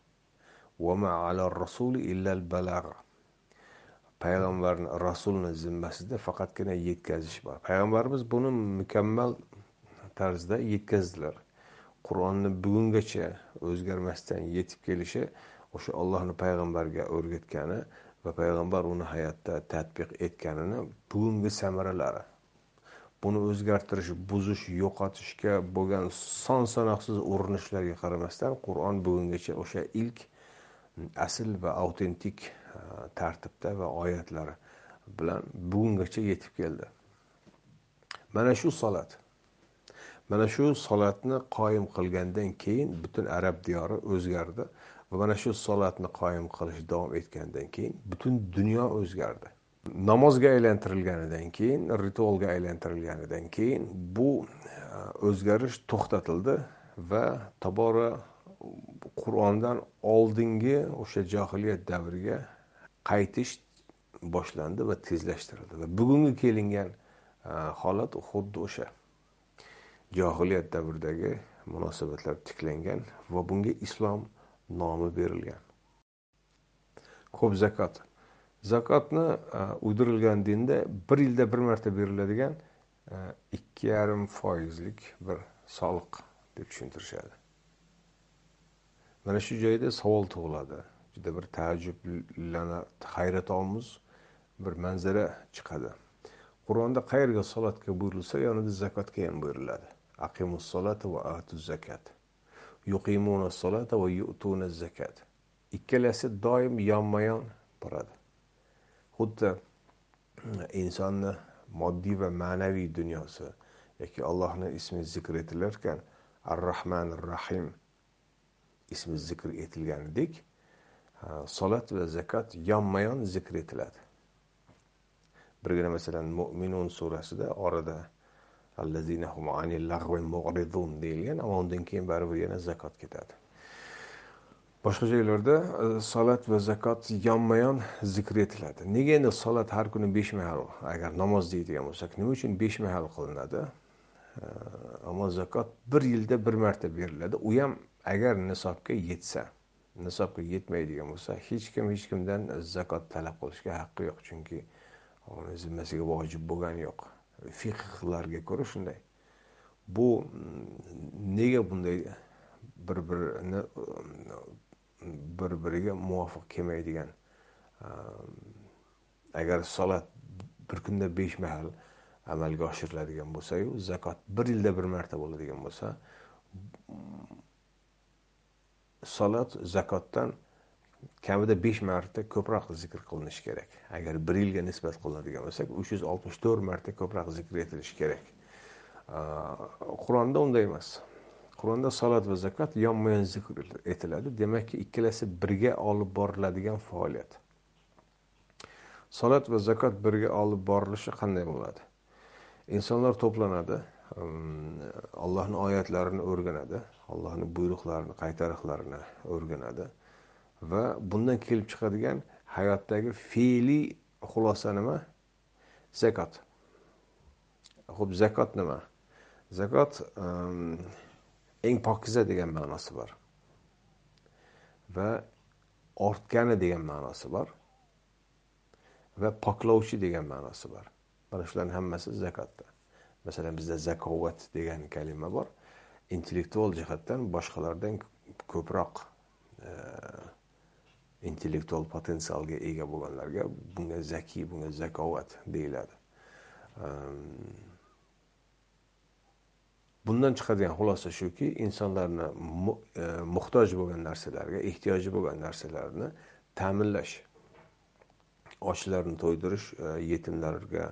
Speaker 1: payg'ambarni rasulni zimmasida faqatgina yetkazish bor payg'ambarimiz buni mukammal tarzda yetkazdilar qur'onni bugungacha o'zgarmasdan yetib kelishi o'sha ollohni payg'ambarga o'rgatgani va payg'ambar uni hayotda tadbiq etganini bugungi samaralari buni o'zgartirish buzish yo'qotishga bo'lgan son sanoqsiz urinishlarga qaramasdan qur'on bugungacha o'sha ilk asl va autentik e, tartibda va oyatlar bilan bugungacha yetib keldi. Mana shu solat. Mana shu solatni qoyim qilgandan keyin butun arab diyori o'zgardi va mana shu solatni qoyim qilish davom etgandan keyin butun dunyo o'zgardi. Namozga aylantirilganidan keyin ritualga aylantirilganidan keyin bu e, o'zgarish to'xtatildi va tobora qur'ondan oldingi o'sha johiliyat davriga qaytish boshlandi va tezlashtirildi. Va bugungi kelingan e, holat xuddi o'sha. Johiliyat davridagi munosabatlar tiklangan va bunga islom nomi berilgan. Ko'p zakot. Zakotni e, uydirilgan dinda bir yilda bir marta beriladigan e, ikki yarim foizlik bir soliq deb tushuntirishadi. Mana shu joyda savol tug'iladi. Juda bir taajjublana hayratomuz bir manzara chiqadi. Qur'onda qayerga solatga buyurilsa yonida zakotga ham buyuriladi. Aqimus solata va atu zakat. Yuqimuna solata va yu'tuna zakat. Ikkalasi doim yonma yon boradi xuddi mm, insonni moddiy va ma'naviy dunyosi yoki allohni ismi zikr etilarkan ar rahman rahim ismi zikr etilganidek solat va zakat yonma yon zikr etiladi. Birgina masalan mo'minun surasida orada deyilgan ammo undan keyin baribir yana zakot ketadi. Boshqa joylarda e, salat va zakot yonma yon zikr etiladi. Nega endi salat har kuni besh mahal agar namoz deydigan bo'lsak nima uchun besh mahal qilinadi? E, ammo zakot bir yilda bir marta beriladi. U ham agar nisobga yetsa nisobga yetmaydigan bo'lsa hech kim hech kimdan zakot talab qilishga haqqi yo'q. Chunki uni zimmasiga vojib bo'lgani yo'q. Fiqlarga ko'ra shunday. Bu nega bunday bir birini bir biriga muvofiq kelmaydigan ehm, agar solat bir kunda besh mahal amalga oshiriladigan bo'lsayu zakot bir yilda bir marta bo'ladigan bo'lsa salot zakotdan kamida besh marta ko'proq zikr qilinishi kerak. Agar bir yilga nisbat qilinadigan bo'lsak uch yuz oltmish to'rt marta ko'proq zikr etilishi kerak. Qur'onda unday emas. Qur'onda salat va zakot yonma yon zikr etiladi. Demakki ikkalasi birga olib boriladigan faoliyat. Salat va zakot birga olib borilishi qanday bo'ladi? Insonlar to'planadi. Ehm, allohni oyatlarini o'rganadi allohni buyruqlarini qaytariqlarini o'rganadi va bundan kelib chiqadigan hayotdagi fe'liy xulosa nima? Zakot. Ho'p zakot nima? Zakot ehm, eng pokiza degan ma'nosi bor va ortgani degan ma'nosi bor va poklovchi degan ma'nosi bor. Mana shularni hammasi zakotda. Masalan bizda zakovat degan kalima bor. Intellektual jihatdan boshqalardan ko'proq e, intellektual potensialga ega bo'lganlarga bunga zakiy bunga zakovat deyiladi. Bundan chiqadigan xulosa shuki insonlarni e, muhtoj bo'lgan narsalarga ehtiyoji bo'lgan narsalarni ta'minlash ochlarni to'ydirish e, yetimlarga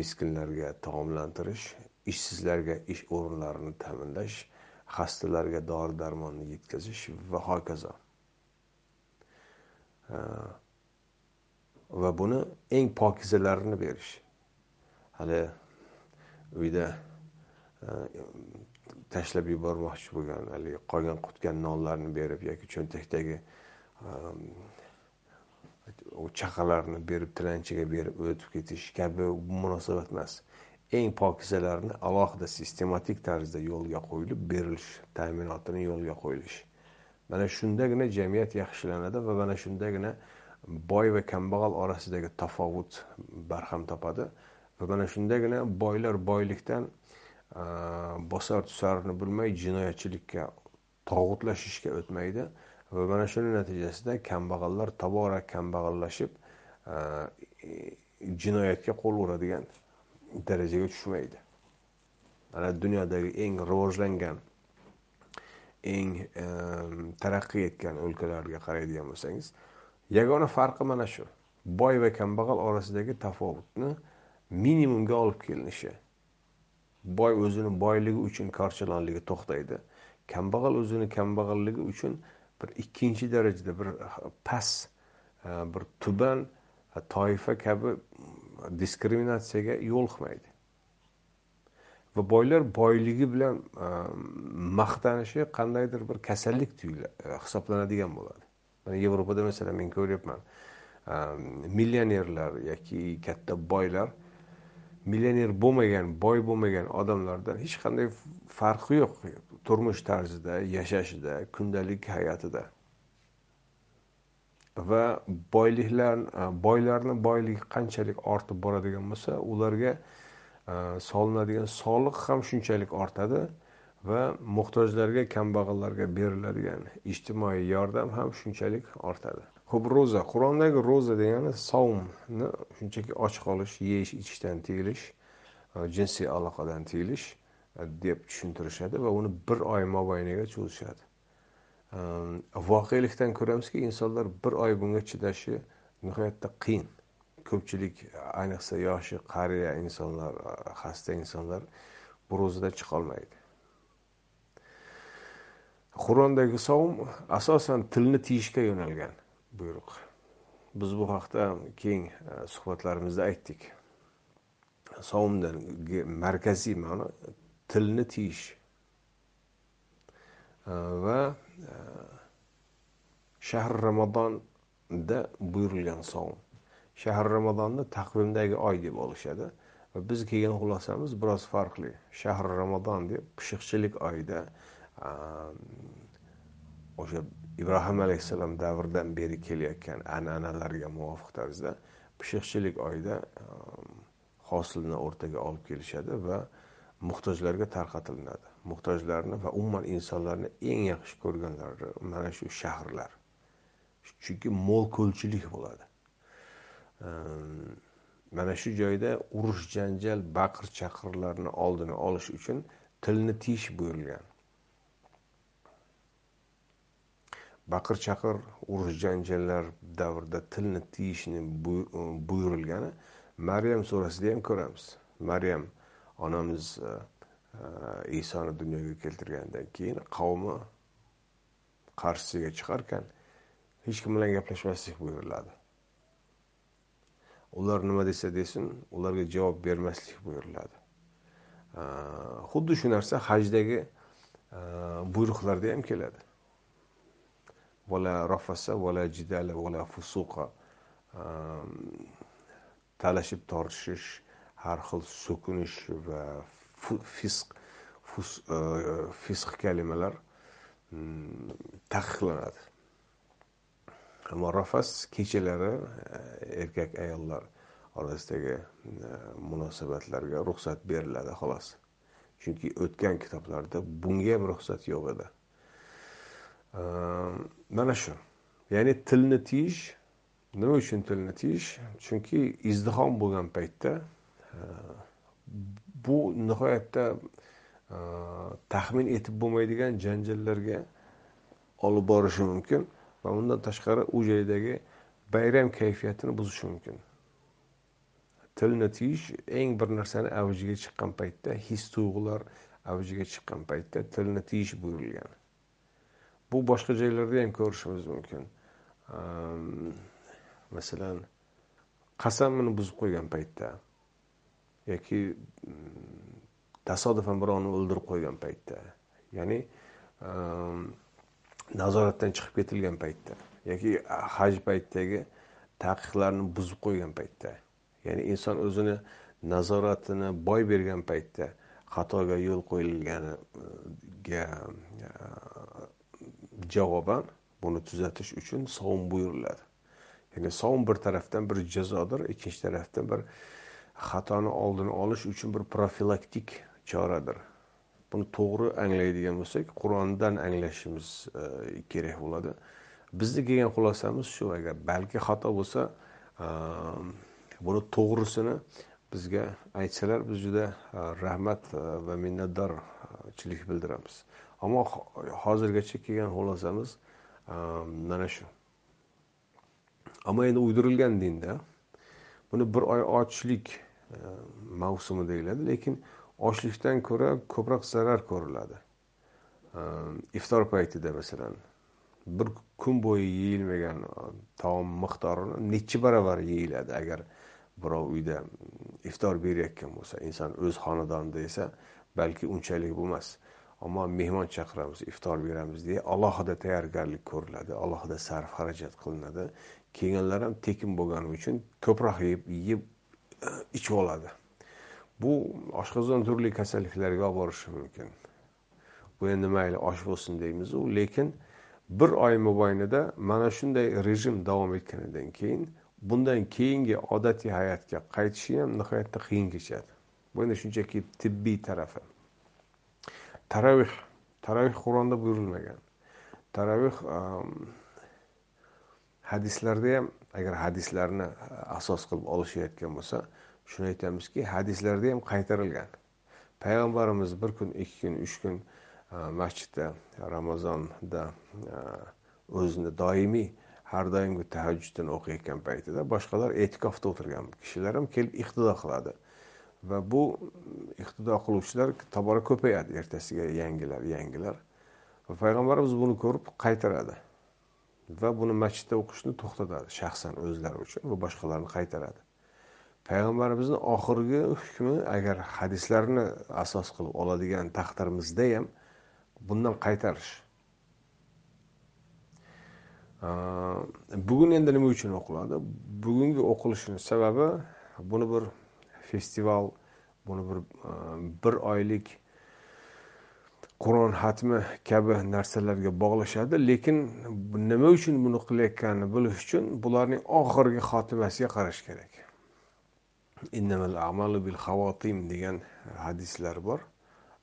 Speaker 1: miskinlarga taomlantirish ishsizlarga ish o'rinlarini ta'minlash xastalarga dori darmonni yetkazish va hokazo. Va buni eng pokizalarini berish. Hali uyda tashlab yubormoqchi bo'lgan haligi qolgan qutgan nonlarni berib yoki cho'ntakdagi chaqalarni berib tilanchiga berib o'tib ketish kabi munosabat emas. Eng pokizalarni alohida sistematik tarzda yo'lga qo'yilib berilish ta'minotini yo'lga qo'yilish. Mana shundagina jamiyat yaxshilanadi va mana shundagina boy va kambag'al orasidagi tafovut barham topadi. Va mana shundagina boylar boylikdan bosar tusarini bilmay jinoyatchilikka tog'utlashishga o'tmaydi. Va mana shuni natijasida kambag'allar tobora kambag'allashib jinoyatga e, qo'l uradigan darajaga tushmaydi mana dunyodagi eng rivojlangan eng e, taraqqiy etgan o'lkalarga qaraydigan bo'lsangiz yagona farqi mana shu. Boy va kambag'al orasidagi tafovutni minimumga olib kelinishi. Boy o'zini boyligi uchun korchalonligi to'xtaydi. Kambag'al o'zini kambag'alligi uchun bir ikkinchi darajada bir past e, bir tuban e, toifa kabi diskriminatsiyaga yo'liqmaydi va boylar boyligi bilan e, maqtanishi qandaydir bir kasallik hisoblanadigan bo'ladi. Mana yevropada masalan men ko'ryapman millionerlar yoki katta boylar millioner bo'lmagan boy bo'lmagan odamlardan hech qanday farqi yo'q. Turmush tarzida yashashida kundalik hayotida. Va boyliklar e, boylarni boyligi qanchalik ortib boradigan bo'lsa ularga e, solinadigan soliq ham shunchalik ortadi va muhtojlarga kambag'allarga beriladigan ijtimoiy yordam ham shunchalik ortadi. Ho'p ro'za qur'ondagi ro'za degani savmni shunchaki och qolish yeyish ichishdan tiyilish e, jinsiy aloqadan tiyilish deb tushuntirishadi va uni bir oy mobaynida cho'zishadi. Ehm, voqelikdan ko'ramizki insonlar bir oy bunga chidashi nihoyatda qiyin. Ko'pchilik ayniqsa yoshi qariya insonlar xasta insonlar bu ro'zadan chiqolmaydi. Qur'ondagi savm asosan tilni tiyishga yo'nalgan buyruq. Biz bu haqda keng e, suhbatlarimizda aytdik. Savmdan markaziy ma'no tilni tiyish. Va e, shahr ramazonda buyurilgan savm shahr ramazonni taqvimdagi oy deb olishadi. Va biz kelgan xulosamiz biroz farqli. Shahr ramazon deb pishiqchilik oyida e, o'sha ibrohim alayhissalom davridan beri kelayotgan an'analarga muvofiq tarzda pishiqchilik oyida e, hosilni o'rtaga olib kelishadi va muhtojlarga tarqatilinadi muhtojlarni va umuman insonlarni eng yaxshi ko'rganlari mana shu shaharlar. Chunki mo'l ko'lchilik bo'ladi. Ehm, mana shu joyda urush janjal baqir chaqirlarni oldini olish uchun tilni tiyish buyurilgan baqir chaqir urush janjallar davrida tilni tiyishni buyurilgani maryam surasida ham ko'ramiz. Maryam onamiz e, e, isoni dunyoga keltirgandan keyin qavmi qarshisiga chiqarkan hech kim bilan gaplashmaslik buyuriladi. Ular nima desa desin ularga javob bermaslik buyuriladi. E, xuddi shu narsa hajdagi buyruqlarda ham keladi. Vala rafasa vala jidala vala fusuqa talashib tortishish har xil so'kinish va fisq e, fisq kalimalar mm, taqiqlanadi. Ammo kechalari e, erkak ayollar orasidagi e, munosabatlarga ruxsat beriladi xolos. Chunki o'tgan kitoblarda bunga ham ruxsat yo'q edi. Ehm, mana shu. Ya'ni tilni tiyish nima uchun tilni tiyish? Chunki izdihom bo'lgan paytda bu nihoyatda e, taxmin etib bo'lmaydigan janjallarga olib borishi mumkin va undan tashqari u joydagi bayram kayfiyatini buzishi mumkin. Tilni tiyish eng bir narsani avjiga chiqqan paytda his tuyg'ular avjiga chiqqan paytda tilni tiyish buyurilgan. Bu boshqa joylarda ham ko'rishimiz mumkin. Masalan qasamini buzib qo'ygan paytda yoki mm, tasodifan birovni o'ldirib qo'ygan paytda ya'ni ehm, nazoratdan chiqib ketilgan paytda yoki haj paytidagi taqiqlarni buzib qo'ygan paytda ya'ni inson o'zini nazoratini boy bergan paytda xatoga yo'l qo'yilganiga javoban buni tuzatish uchun savm buyuriladi. Ya'ni savm bir tarafdan bir jazodir ikkinchi tarafdan bir xatoni oldini olish uchun bir profilaktik choradir. Buni to'g'ri anglaydigan bo'lsak qur'ondan anglashimiz e, kerak bo'ladi. Bizni kelgan xulosamiz shu agar balki xato bo'lsa e, buni to'g'risini bizga aytsalar biz juda e, rahmat va minnatdorchilik bildiramiz. Ammo hozirgacha kelgan xulosamiz mana shu. Ammo endi uydirilgan dinda buni bir oy ochlik e, mavsumi deyiladi lekin ochlikdan ko'ra ko'proq zarar ko'riladi. E, iftor paytida masalan bir kun bo'yi yeyilmagan e, taom miqdorini necha baravar yeyiladi? Agar birov uyda iftor berayotgan bo'lsa inson o'z xonadonida esa balki unchalik bo'lmas. Ammo mehmon chaqiramiz iftor beramiz deya alohida tayyorgarlik ko'riladi alohida sarf xarajat qilinadi. Kelganlar ham tekin bo'lgani uchun ko'proq yeb yeb e, ichib oladi. Bu oshqozon turli kasalliklarga olib borishi mumkin. Bu endi mayli osh bo'lsin deymizu lekin bir oy mobaynida mana shunday rejim davom etganidan keyin bundan keyingi odatiy hayotga qaytishi ham nihoyatda qiyin kechadi. Bu endi shunchaki tibbiy tarafi taravih taravih qur'onda buyurilmagan. Taravih um, hadislarda ham agar hadislarni uh, asos qilib olishayotgan bo'lsa shuni aytamizki hadislarda ham qaytarilgan. Payg'ambarimiz bir kun ikki kun uch kun uh, masjidda ramazonda uh, o'zini doimiy har doimgi tahajjudini o'qiyotgan paytida boshqalar e'tikofda o'tirgan kishilar ham kelib iqtido qiladi. Va bu iqtido qiluvchilar tobora ko'payadi ertasiga yangilar yangilar. Va payg'ambarimiz buni ko'rib qaytaradi. Va buni masjidda o'qishni to'xtatadi shaxsan o'zlari uchun va boshqalarni qaytaradi. Payg'ambarimizni oxirgi hukmi agar hadislarni asos qilib oladigan taqdirimizda ham bundan qaytarish. Bugun endi nima uchun o'qiladi? Bugungi o'qilishini sababi buni bir festival buni bir e, bir oylik qur'on hatmi kabi narsalarga bog'lashadi. Lekin nima uchun buni qilayotganini bilish uchun bularning oxirgi xotimasiga qarash kerak. Bil xavotim degan hadislar bor.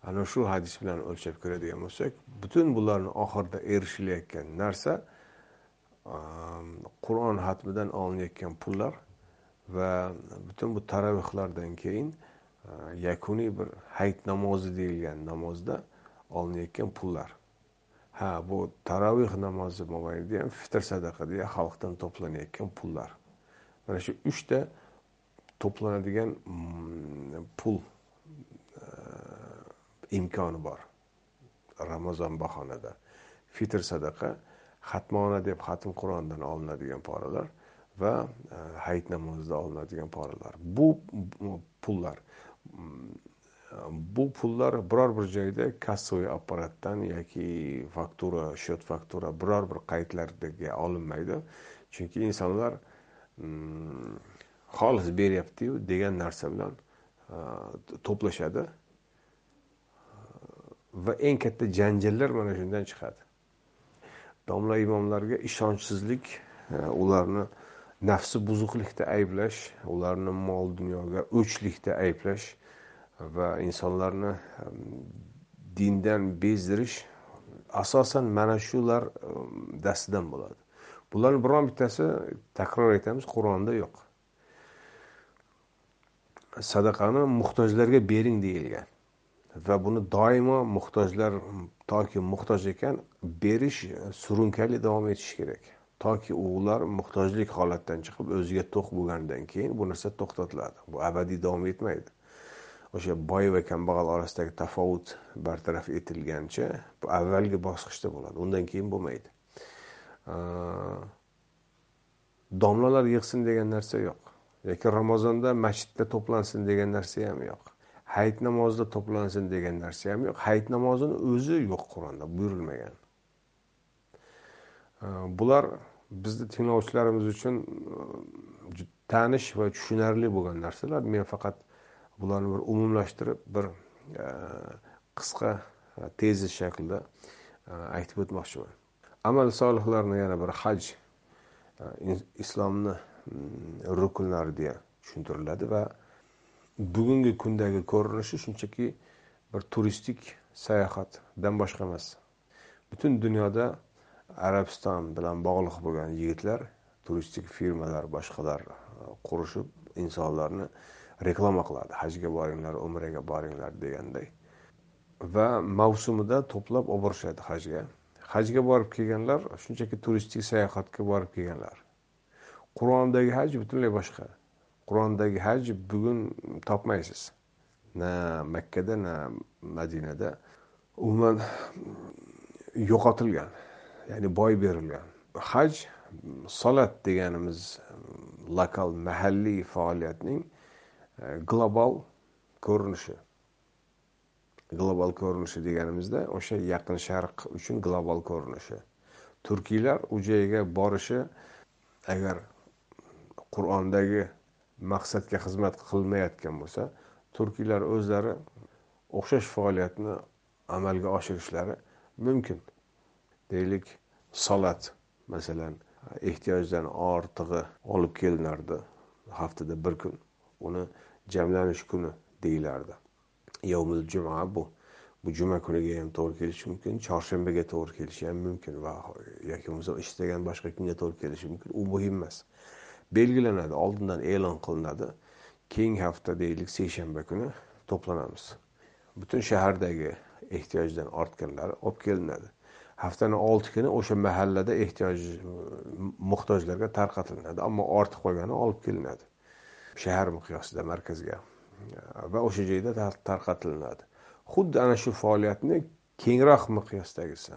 Speaker 1: Ana shu hadis bilan o'lchab ko'radigan bo'lsak butun bularni oxirida erishilayotgan narsa e, qur'on hatmidan olinayotgan pullar va butun bu taravihlardan keyin e, yakuniy bir hayit namozi deyilgan namozda olinayotgan pullar. Ha bu taravih namozi mobaynida ham fitr sadaqa deya xalqdan to'planayotgan pullar. Mana shu uchta to'planadigan mm, pul e, imkoni bor ramazon bahonada. Fitr sadaqa xatmona deb xatm qur'ondan olinadigan poralar va e, hayit namozida olinadigan poralar. Bu pullar bu pullar biror bir joyda kassoviy apparatdan yoki faktura счет faktura biror bir qaydlarga olinmaydi. Chunki insonlar mm, xolis beryaptiyu degan narsa bilan e, to'plashadi. Va eng katta janjallar mana shundan chiqadi. Domla imomlarga ishonchsizlik e, ularni nafsi buzuqlikda ayblash ularni mol dunyoga o'chlikda ayblash va insonlarni dindan bezdirish asosan mana shular dastidan bo'ladi. Bularni biron bittasi takror aytamiz qur'onda yo'q. Sadaqani muhtojlarga bering deyilgan va buni doimo muhtojlar toki muhtoj ekan berish surunkali davom etishi kerak. Toki o'g'illar muhtojlik holatdan chiqib o'ziga to'q bo'lgandan keyin bu narsa to'xtatiladi. Bu abadiy davom etmaydi. O'sha boy va kambag'al orasidagi tafovut bartaraf etilgancha bu avvalgi bosqichda bo'ladi. Undan keyin bo'lmaydi. Domlalar yig'sin degan narsa yo'q. Yoki ramazonda masjidda to'plansin degan narsa ham yo'q. Hayit namozida to'plansin degan narsa ham yo'q. Hayit namozini o'zi yo'q qur'onda buyurilmagan. Bular bizni tinglovchilarimiz uchun e, tanish va tushunarli bo'lgan narsalar. Men faqat bularni bir umumlashtirib bir e, qisqa e, tezis shaklida aytib o'tmoqchiman. Amal solihlarni yana bir haj islomni mm, rukunlari deya tushuntiriladi va bugungi kundagi ko'rinishi shunchaki bir turistik sayohatdan boshqa emas. Butun dunyoda arabiston bilan bog'liq bo'lgan yigitlar turistik firmalar boshqalar e, qurishib insonlarni reklama qiladi. Hajga boringlar umraga boringlar deganday. Va mavsumida to'plab olib borishadi hajga. Hajga borib kelganlar shunchaki turistik sayohatga borib kelganlar. Qur'ondagi haj butunlay boshqa. Qur'ondagi haj bugun topmaysiz. Na makkada na madinada umuman yo'qotilgan. Ya'ni boy berilgan. Haj solat deganimiz mm, lokal mahalliy faoliyatning e, global ko'rinishi. Global ko'rinishi deganimizda o'sha yaqin sharq uchun global ko'rinishi. Turkiylar u joyga borishi agar qur'ondagi maqsadga xizmat qilmayotgan bo'lsa turkiylar o'zlari o'xshash faoliyatni amalga oshirishlari mumkin. Deylik salat masalan ehtiyojdan ortig'i olib kelinardi haftada bir kun. Uni jamlanish kuni deyilardi yovmil juma bu. Bu juma kuniga ham to'g'ri kelishi mumkin chorshanbaga to'g'ri kelishi ham mumkin va yoki bo'lmasa ishlagan boshqa kunga to'g'ri kelishi mumkin. U muhim emas. Belgilanadi oldindan e'lon qilinadi. Keyingi hafta deylik seshanba kuni to'planamiz. Butun shahardagi ehtiyojdan ortganlar olib kelinadi. Haftani olti kuni o'sha mahallada ehtiyoj muhtojlarga tarqatilinadi ammo ortib qolgani olib kelinadi. Shahar miqyosida markazga. Va o'sha joyda tarqatilinadi xuddi ana shu faoliyatni kengroq miqyosdagisi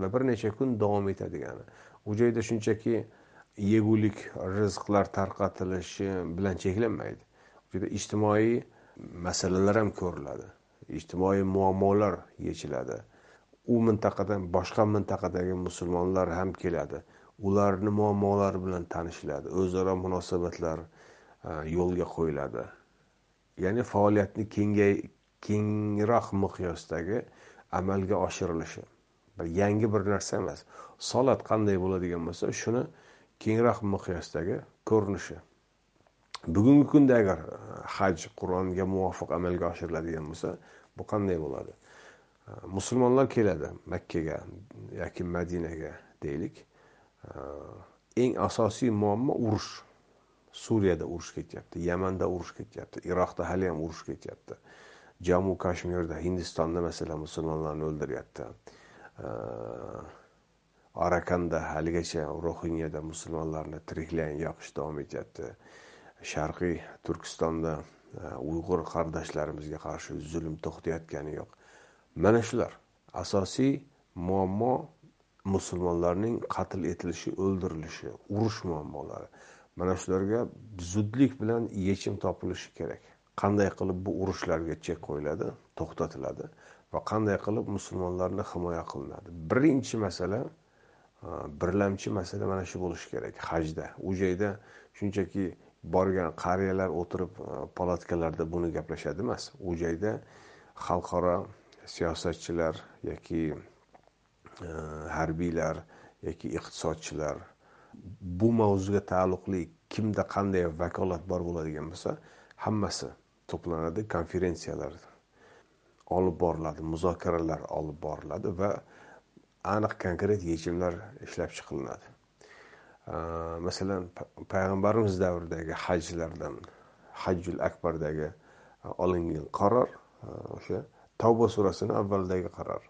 Speaker 1: va bir necha kun davom etadigani u joyda shunchaki yegulik rizqlar tarqatilishi bilan cheklanmaydi. U yerda ijtimoiy masalalar ham ko'riladi. Ijtimoiy muammolar yechiladi. U mintaqadan boshqa mintaqadagi musulmonlar ham keladi. Ularni muammolari bilan tanishiladi. O'zaro munosabatlar e, yo'lga qo'yiladi. Ya'ni faoliyatni kengay kengroq miqyosdagi amalga oshirilishi. Bir yangi bir narsa emas. Solat qanday bo'ladigan bo'lsa shuni kengroq miqyosdagi ko'rinishi. Bugungi kunda agar e, haj qur'onga muvofiq amalga oshiriladigan bo'lsa bu qanday bo'ladi? Musulmonlar keladi makkaga yoki madinaga deylik. Eng asosiy muammo urush. Suriyada urush ketyapti yamanda urush ketyapti iroqda hali ham urush ketyapti. Jammu kashmirda hindistonda masalan musulmonlarni o'ldiryapti. Arakanda haligacha rohinyada musulmonlarni tiriklayin yoqish davom etyapti. Sharqiy turkistonda e, uyg'ur qardoshlarimizga qarshi zulm to'xtayotgani yo'q. Mana shular. Asosiy muammo musulmonlarning qatl etilishi o'ldirilishi urush muammolari. Mana shularga zudlik bilan yechim topilishi kerak. Qanday qilib bu urushlarga chek qo'yiladi? To'xtatiladi. Va qanday qilib musulmonlarni himoya qilinadi? Birinchi masala e, birlamchi masala mana shu bo'lishi kerak. Hajda. U joyda shunchaki borgan qariyalar o'tirib e, palatkalarda buni gaplashadi emas. U joyda xalqaro siyosatchilar yoki e, harbiylar yoki iqtisodchilar bu mavzuga taalluqli kimda qanday vakolat bor bo'ladigan bo'lsa hammasi to'planadi konferensiyalar olib boriladi muzokaralar olib boriladi va aniq konkret yechimlar ishlab chiqilinadi. E, masalan payg'ambarimiz davridagi hajlardan hajjul akbardagi e, olingan qaror o'sha tavba surasini avvalidagi qaror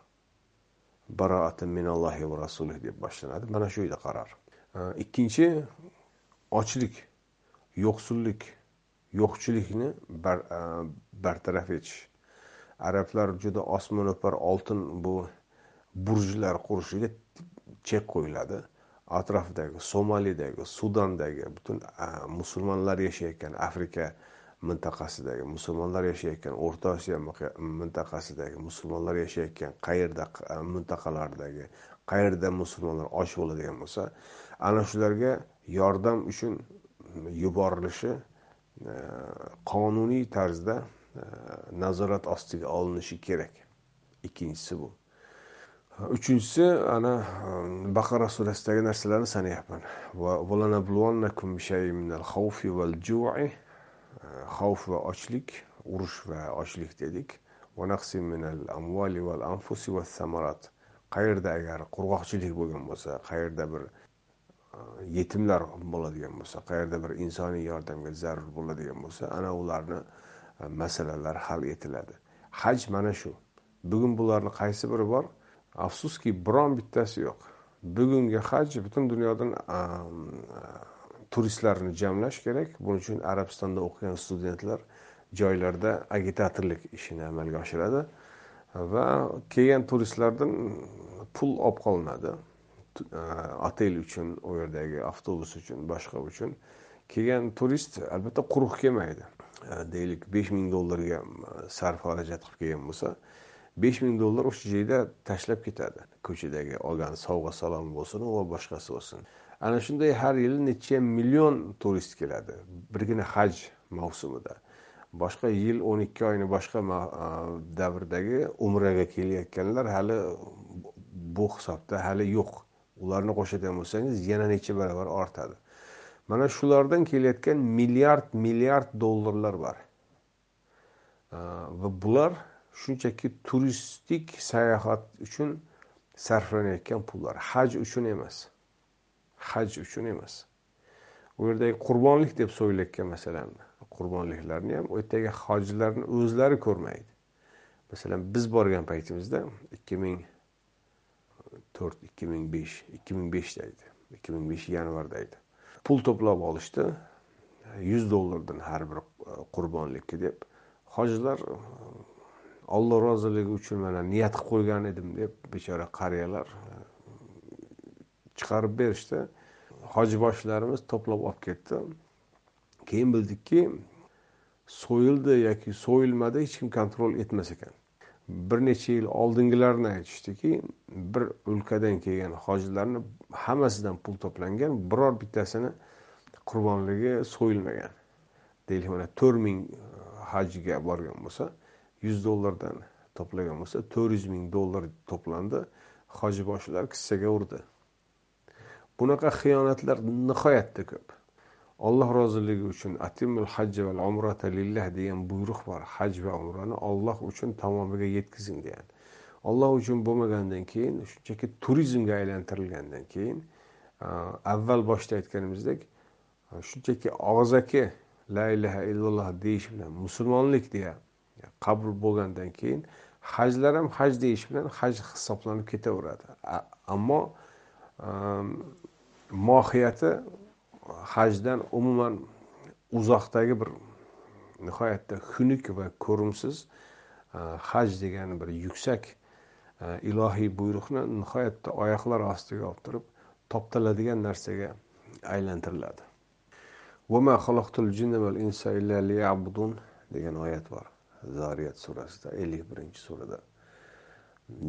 Speaker 1: baroatin minallohi va rasulih deb boshlanadi. Mana shu yerda qaror ikkinchi ochlik yo'qsullik yo'qchilikni e, bartaraf etish. Arablar juda osmono'par oltin bu burjlar qurishiga chek qo'yiladi. Atrofdagi somalidagi sudandagi butun e, musulmonlar yashayotgan afrika mintaqasidagi musulmonlar yashayotgan o'rta osiyo mintaqasidagi musulmonlar yashayotgan qayerda e, mintaqalardagi qayerda musulmonlar osh bo'ladigan bo'lsa ana shularga yordam uchun yuborilishi e, qonuniy tarzda e, nazorat ostiga olinishi kerak. Ikkinchisi bu. Uchinchisi ana baqara surasidagi narsalarni sanayapman. Xavf va ochlik urush va ochlik dedik. Qayerda agar qurg'oqchilik bo'lgan bo'lsa qayerda bir e, yetimlar bo'ladigan bo'lsa qayerda bir insoniy yordamga zarur bo'ladigan bo'lsa ana ularni e, masalalar hal etiladi. Haj mana shu. Bugun bularni qaysi biri bor? Afsuski biron bittasi yo'q. Bugungi haj butun dunyodan turistlarni jamlash kerak. Buning uchun arabistonda o'qigan studentlar joylarda agitatorlik ishini amalga oshiradi va kelgan turistlardan pul olib qolinadi. E, otel uchun u yerdagi avtobus uchun boshqa uchun. Kelgan turist albatta quruq kelmaydi. E, deylik besh ming dollarga e, sarf xarajat qilib kelgan bo'lsa besh ming dollar o'sha joyda tashlab ketadi. Ko'chadagi olgan sovg'a salom bo'lsin va boshqasi bo'lsin. Ana shunday har yili necha million turist keladi? Birgina haj mavsumida. Boshqa yil o'n ikki oyni boshqa davrdagi umraga kelayotganlar hali bu hisobda hali yo'q. Ularni qo'shadigan bo'lsangiz yana necha barobar ortadi. Mana shulardan kelayotgan milliard milliard dollarlar bor. Va bular shunchaki turistik sayohat uchun sarflanayotgan pullar. Haj uchun emas. Haj uchun emas. U yerdagi qurbonlik deb so'yilayotgan masalan qurbonliklarni ham u yerdagi hojilarni o'zlari ko'rmaydi. Masalan biz borgan paytimizda ikki ming to'rt ikki ming besh ikki ming beshda edi ikki ming besh yanvarda edi. Pul to'plab olishdi yuz dollardan har bir e, qurbonlikka deb hojilar olloh e, roziligi uchun mana niyat qilib qo'ygan edim deb bechora qariyalar e, chiqarib berishdi. Hojiboshlarimiz to'plab olib ketdi. Keyin bildikki so'yildi yoki so'yilmadi hech kim kontrol etmas ekan. Bir necha yil oldingilarini aytishdiki bir o'lkadan kelgan hojilarni hammasidan pul to'plangan biror bittasini qurbonligi so'yilmagan. Deylik mana to'rt ming e, hajga borgan bo'lsa yuz dollardan to'plagan bo'lsa to'rt yuz ming dollar to'plandi. Hojiboshlar kissaga urdi. Bunaqa xiyonatlar nihoyatda ko'p. Alloh roziligi uchun atimul hajja val umrata lillah degan buyruq bor. Haj va umrani olloh uchun tamomiga yetkazing degan. Olloh uchun bo'lmagandan keyin shunchaki turizmga aylantirilgandan keyin avval boshida aytganimizdek shunchaki og'zaki la ilaha illalloh deyish bilan musulmonlik deya qabul bo'lgandan keyin hajlar ham haj deyish bilan haj hisoblanib ketaveradi. Ammo mohiyati hajdan umuman uzoqdagi bir nihoyatda xunuk va ko'rimsiz e, haj degan bir yuksak e, ilohiy buyruqni nihoyatda oyoqlar ostiga olib turib toptaladigan narsaga aylantiriladi. Degan oyat bor zariyat surasida ellik birinchi surada.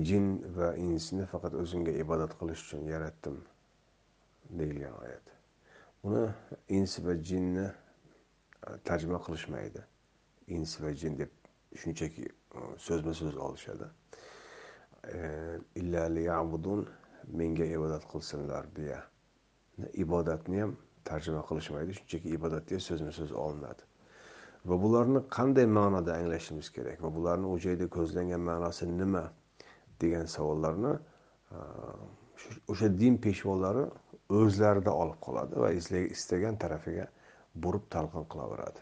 Speaker 1: Jin va insni faqat o'zimga ibodat qilish uchun yaratdim. Deyilgan oyat buni ins va jinni e, tarjima qilishmaydi ins va jin deb shunchaki so'zma so'z olishadi e, menga ibodat qilsinlar deya ibodatni ham tarjima qilishmaydi shunchaki ibodat deya so'zma so'z olinadi va bularni qanday ma'noda anglashimiz kerak va bularni u joyda ko'zlangan ma'nosi nima degan savollarni e, o'sha din peshvolari o'zlarida olib qoladi va istagan tarafiga burib talqin qilaveradi.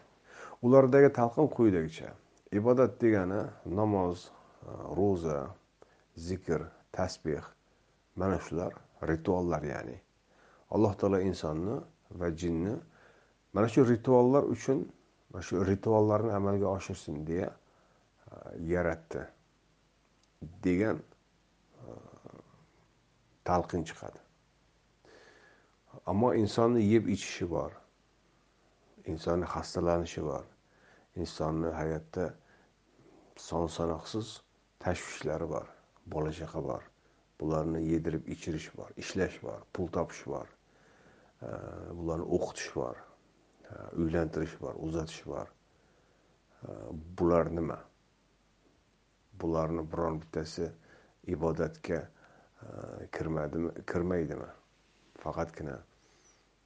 Speaker 1: Ulardagi talqin quyidagicha ibodat degani namoz e, ro'za zikr tasbeh mana shular rituallar ya'ni alloh taolo insonni va jinni mana shu rituallar uchun mana shu rituallarni amalga oshirsin deya e, yaratdi degan e, talqin chiqadi. Ammo insonni yeb ichishi bor insonni xastalanishi bor insonni hayotda son sanoqsiz tashvishlari bor bola chaqa bor bularni yedirib ichirish bor ishlash bor pul topish bor bularni o'qitish bor uylantirish bor uzatish bor bular nima? Bularni biron bittasi ibodatga kirmadimi kirmaydimi faqatgina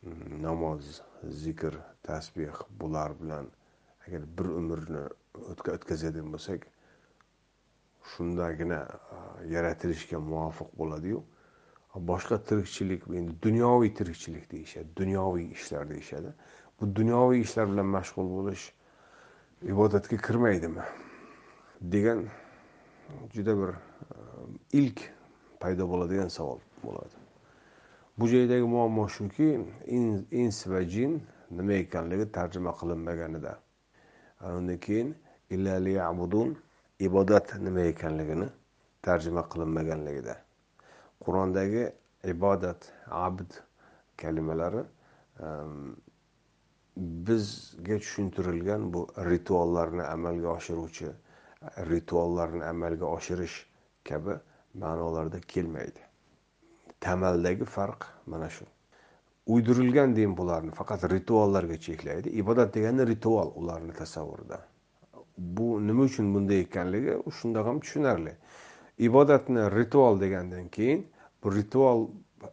Speaker 1: mm, namoz zikr tasbeh bular bilan agar bir umrni o'tkazadigan bo'lsak shundagina yaratilishga muvofiq bo'ladiyu. Boshqa tirikchilik endi dunyoviy tirikchilik deyishadi dunyoviy ishlar deyishadi. Bu dunyoviy ishlar bilan mashg'ul bo'lish ibodatga kirmaydimi? Degan juda bir ilk paydo bo'ladigan savol bo'ladi. Bu joydagi muammo shuki ins va jin nima ekanligi tarjima qilinmaganida. Undan keyin ibodat nima ekanligini tarjima qilinmaganligida. Qur'ondagi ibodat abd kalimalari ehm, bizga tushuntirilgan bu rituallarni amalga oshiruvchi rituallarni amalga oshirish kabi ma'nolarda kelmaydi. Tamaldagi farq mana shu. Uydirilgan din bularni faqat rituallarga cheklaydi ibodat degani ritual ularni tasavvurida. Bu nima uchun bunday ekanligi shundoq ham tushunarli. Ibodatni ritual degandan keyin bu ritual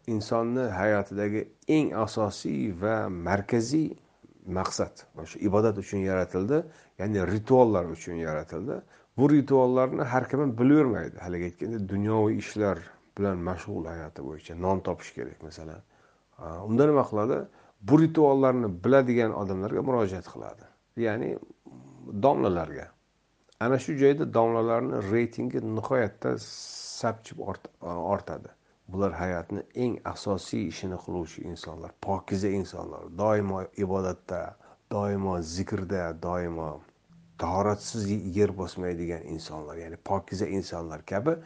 Speaker 1: insonni hayotidagi eng asosiy va markaziy maqsad shu ibodat uchun yaratildi ya'ni rituallar uchun yaratildi. Bu rituallarni har kim ham bilavermaydi haligi aytgandek dunyoviy ishlar bilan mashg'ul hayoti bo'yicha non topish kerak masalan. Unda nima qiladi? Bu rituallarni biladigan odamlarga murojaat qiladi. Ya'ni domlalarga. Ana shu joyda domlalarni reytingi nihoyatda sapchib ortadi. Bular hayotni eng asosiy ishini qiluvchi insonlar pokiza insonlar. Doimo ibodatda doimo zikrda doimo tahoratsiz yer bosmaydigan insonlar ya'ni pokiza insonlar kabi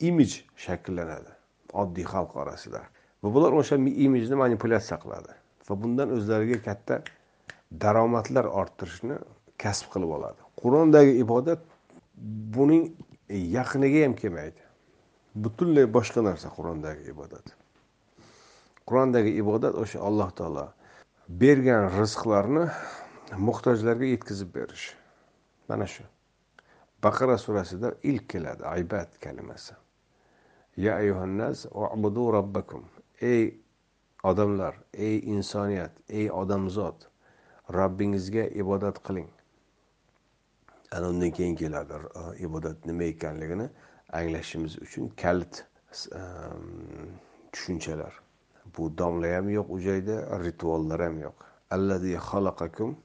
Speaker 1: imij shakllanadi. Oddiy xalq orasida. Va bular o'sha imijni manipulyatsiya qiladi. Va bundan o'zlariga katta daromadlar orttirishni kasb qilib oladi. Qur'ondagi ibodat buning yaqiniga ham kelmaydi. Butunlay boshqa narsa qur'ondagi ibodat. Qur'ondagi ibodat o'sha alloh taolo bergan rizqlarni muhtojlarga yetkazib berish. Mana shu. Baqara surasida ilk keladi aybat kalimasi. Ya ayyuhannas ubudu robbakum ey odamlar ey insoniyat ey odamzod robbingizga ibodat qiling. Ana undan keyin keladi e, ibodat nima ekanligini anglashimiz uchun kalit tushunchalar. Bu domla ham yo'q u joyda rituallar ham yo'q. Allazi xalaqakum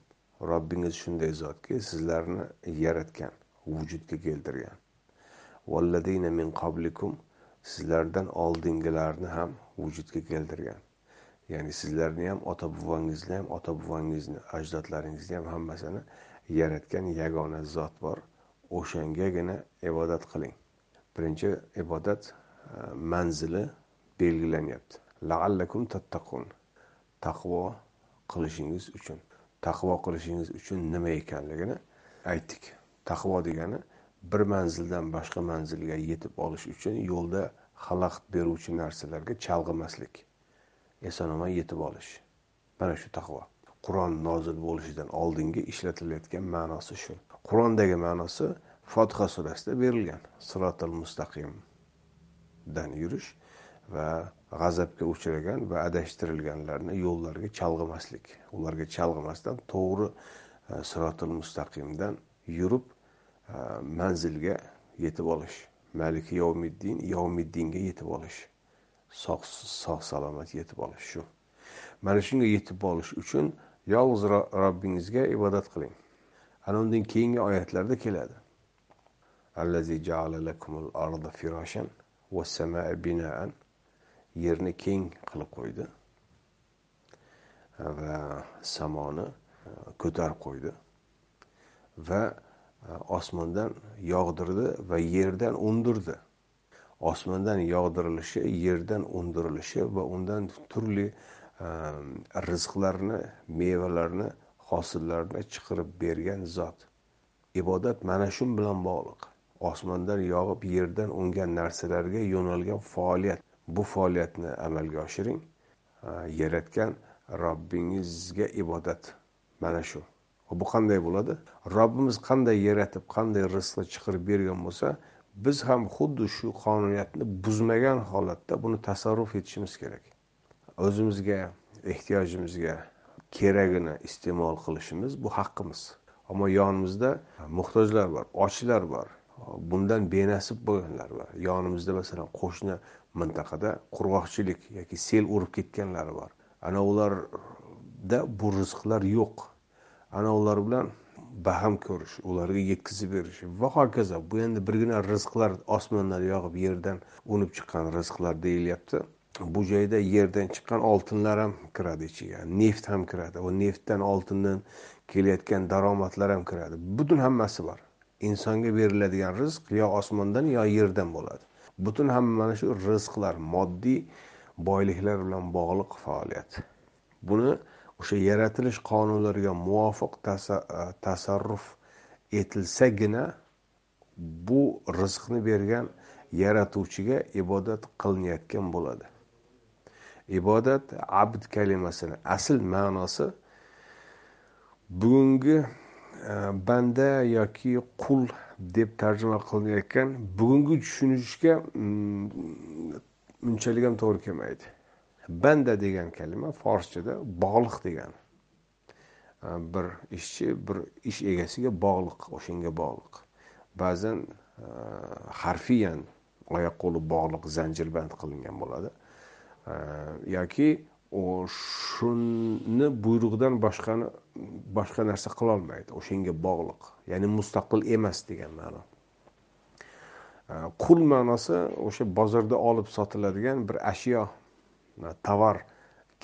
Speaker 1: robbingiz shunday zotki sizlarni yaratgan vujudga keltirgan. Valladina min qablikum sizlardan oldingilarni ham vujudga keltirgan. Ya'ni sizlarni ham ota bobangizni ham ota bobangizni ajdodlaringizni ham hammasini yaratgan yagona zot bor. O'shangagina ibodat qiling. Birinchi ibodat e, manzili belgilanyapti laallakum tattaqun. Taqvo qilishingiz uchun. Taqvo qilishingiz uchun nima ekanligini aytdik. Taqvo degani bir manzildan boshqa manzilga yetib olish uchun yo'lda xalaqit beruvchi narsalarga chalg'imaslik eson omon yetib olish. Mana shu taqvo. Qur'on nozil bo'lishidan oldingi ishlatilayotgan ma'nosi shu. Qur'ondagi ma'nosi fotiha surasida berilgan. Sirotil mustaqimdan yurish va g'azabga uchragan va adashtirilganlarni yo'llariga chalg'imaslik ularga chalg'imasdan to'g'ri e, sirotil mustaqimdan yurib e, manzilga yetib olish. Maliki yovmiddin yovmiddinga yetib olish. Sog' sog' salomat yetib olish shu. Mana shunga yetib olish uchun yolg'iz robbingizga ibodat qiling. Ana undan keyingi oyatlarda keladi. Yerni keng qilib qo'ydi. Va samoni e, ko'tarib qo'ydi. Va Э, osmondan yog'dirdi va yerdan undirdi. Osmondan yog'dirilishi yerdan undirilishi va undan turli e, rizqlarni mevalarni hosillarni chiqarib bergan zot. Ibodat mana shu bilan bog'liq. Osmondan yog'ib yerdan ungan narsalarga yo'nalgan faoliyat. Bu faoliyatni amalga oshiring. E, yaratgan robbingizga ibodat. Mana shu. Bu qanday bo'ladi? Robbimiz qanday yaratib qanday rizqni chiqarib bergan bo'lsa biz ham xuddi shu qonuniyatni buzmagan holatda buni tasarruf etishimiz kerak. O'zimizga ehtiyojimizga keragini iste'mol qilishimiz bu haqqimiz. Ammo yonimizda muhtojlar bor ochlar bor. Bundan benasib bo'lganlar bor. Yonimizda masalan qo'shni mintaqada qurg'oqchilik yoki sel urib ketganlari bor. Ana ularda bu rizqlar yo'q. Ana ular bilan baham ko'rish ularga yetkazib berish. Va hokazo bu endi birgina rizqlar osmondan yog'ib yerdan unib chiqqan rizqlar deyilyapti. Bu joyda yerdan chiqqan oltinlar ham kiradi ichiga. Neft ham kiradi. Va neftdan oltindan kelayotgan daromadlar ham kiradi. Butun hammasi bor. Insonga beriladigan rizq yo osmondan yo yerdan bo'ladi. Butun hamma mana shu rizqlar moddiy boyliklar bilan bog'liq faoliyat. Buni o'sha yaratilish qonunlariga muvofiq e, tasarruf etilsagina bu rizqni bergan yaratuvchiga ibodat qilinayotgan bo'ladi. Ibodat abd kalimasini asl ma'nosi bugungi e, banda yoki qul deb tarjima qilinayotgan bugungi tushunishga mm, unchalik ham to'g'ri kelmaydi. Banda degan kalima forschada bog'liq degani bir ishchi bir ish egasiga bog'liq o'shanga bog'liq. Ba'zan harfiyan oyoq qo'li bog'liq zanjirband qilingan bo'ladi. Yoki u shuni buyrug'idan boshqani boshqa narsa qilolmaydi o'shanga bog'liq ya'ni mustaqil emas degan ma'no. Qul ma'nosi o'sha bozorda olib sotiladigan bir ashyo tovar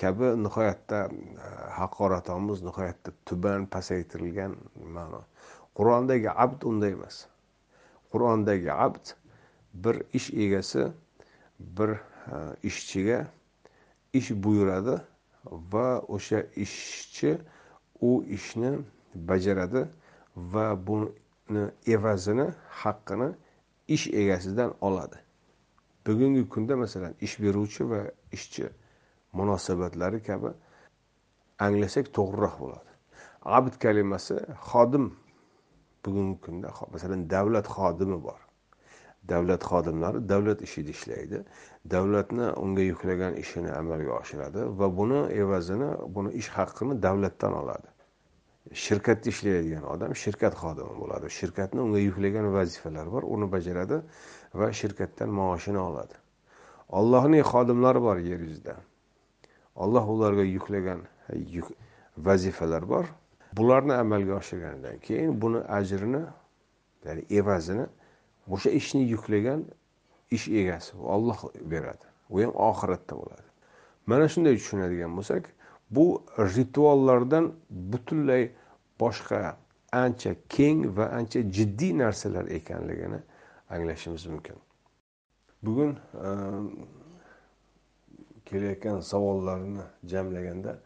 Speaker 1: kabi nihoyatda haqoratomuz nihoyatda tuban pasaytirilgan ma'no qur'ondagi abd unday emas qur'ondagi abd bir ish egasi bir ishchiga ish buyuradi va o'sha ishchi u ishni bajaradi va buni evazini haqqini ish egasidan oladi bugungi kunda masalan ish beruvchi va ishchi munosabatlari kabi anglasak to'g'riroq bo'ladi. Abd kalimasi xodim bugungi kunda masalan davlat xodimi bor. Davlat xodimlari davlat ishida ishlaydi. Davlatni unga yuklagan ishini amalga oshiradi va buni evazini buni ish haqqini davlatdan oladi. Shirkatda ishlaydigan odam shirkat xodimi bo'ladi. Shirkatni unga yuklagan vazifalari bor uni bajaradi. Va shirkatdan maoshini oladi. Ollohning xodimlari bor yer yuzida. Olloh ularga yuklagan vazifalar bor. Bularni amalga oshirganidan keyin buni ajrini ya'ni evazini o'sha ishni yuklagan ish egasi olloh beradi. U ham oxiratda bo'ladi. Mana shunday tushunadigan bo'lsak bu rituallardan butunlay boshqa ancha keng va ancha jiddiy narsalar ekanligini anglashimiz mumkin. Bugun e, kelayotgan savollarni jamlaganda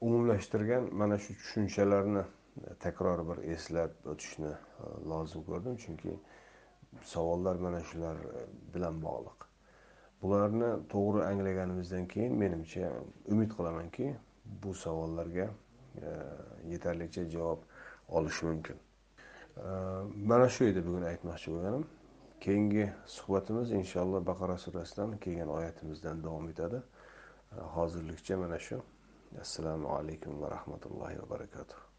Speaker 1: umumlashtirgan mana shu tushunchalarni takror bir eslab o'tishni e, lozim ko'rdim. Chunki savollar mana shular bilan bog'liq. Bularni to'g'ri anglaganimizdan keyin menimcha umid qilamanki bu savollarga e, yetarlicha javob olish mumkin. Mana shu edi bugun aytmoqchi bo'lganim. Keyingi suhbatimiz inshaalloh baqara surasidan kelgan oyatimizdan davom etadi. Hozirlikcha mana shu. Assalomu alaykum va rahmatullohi va barakatuh.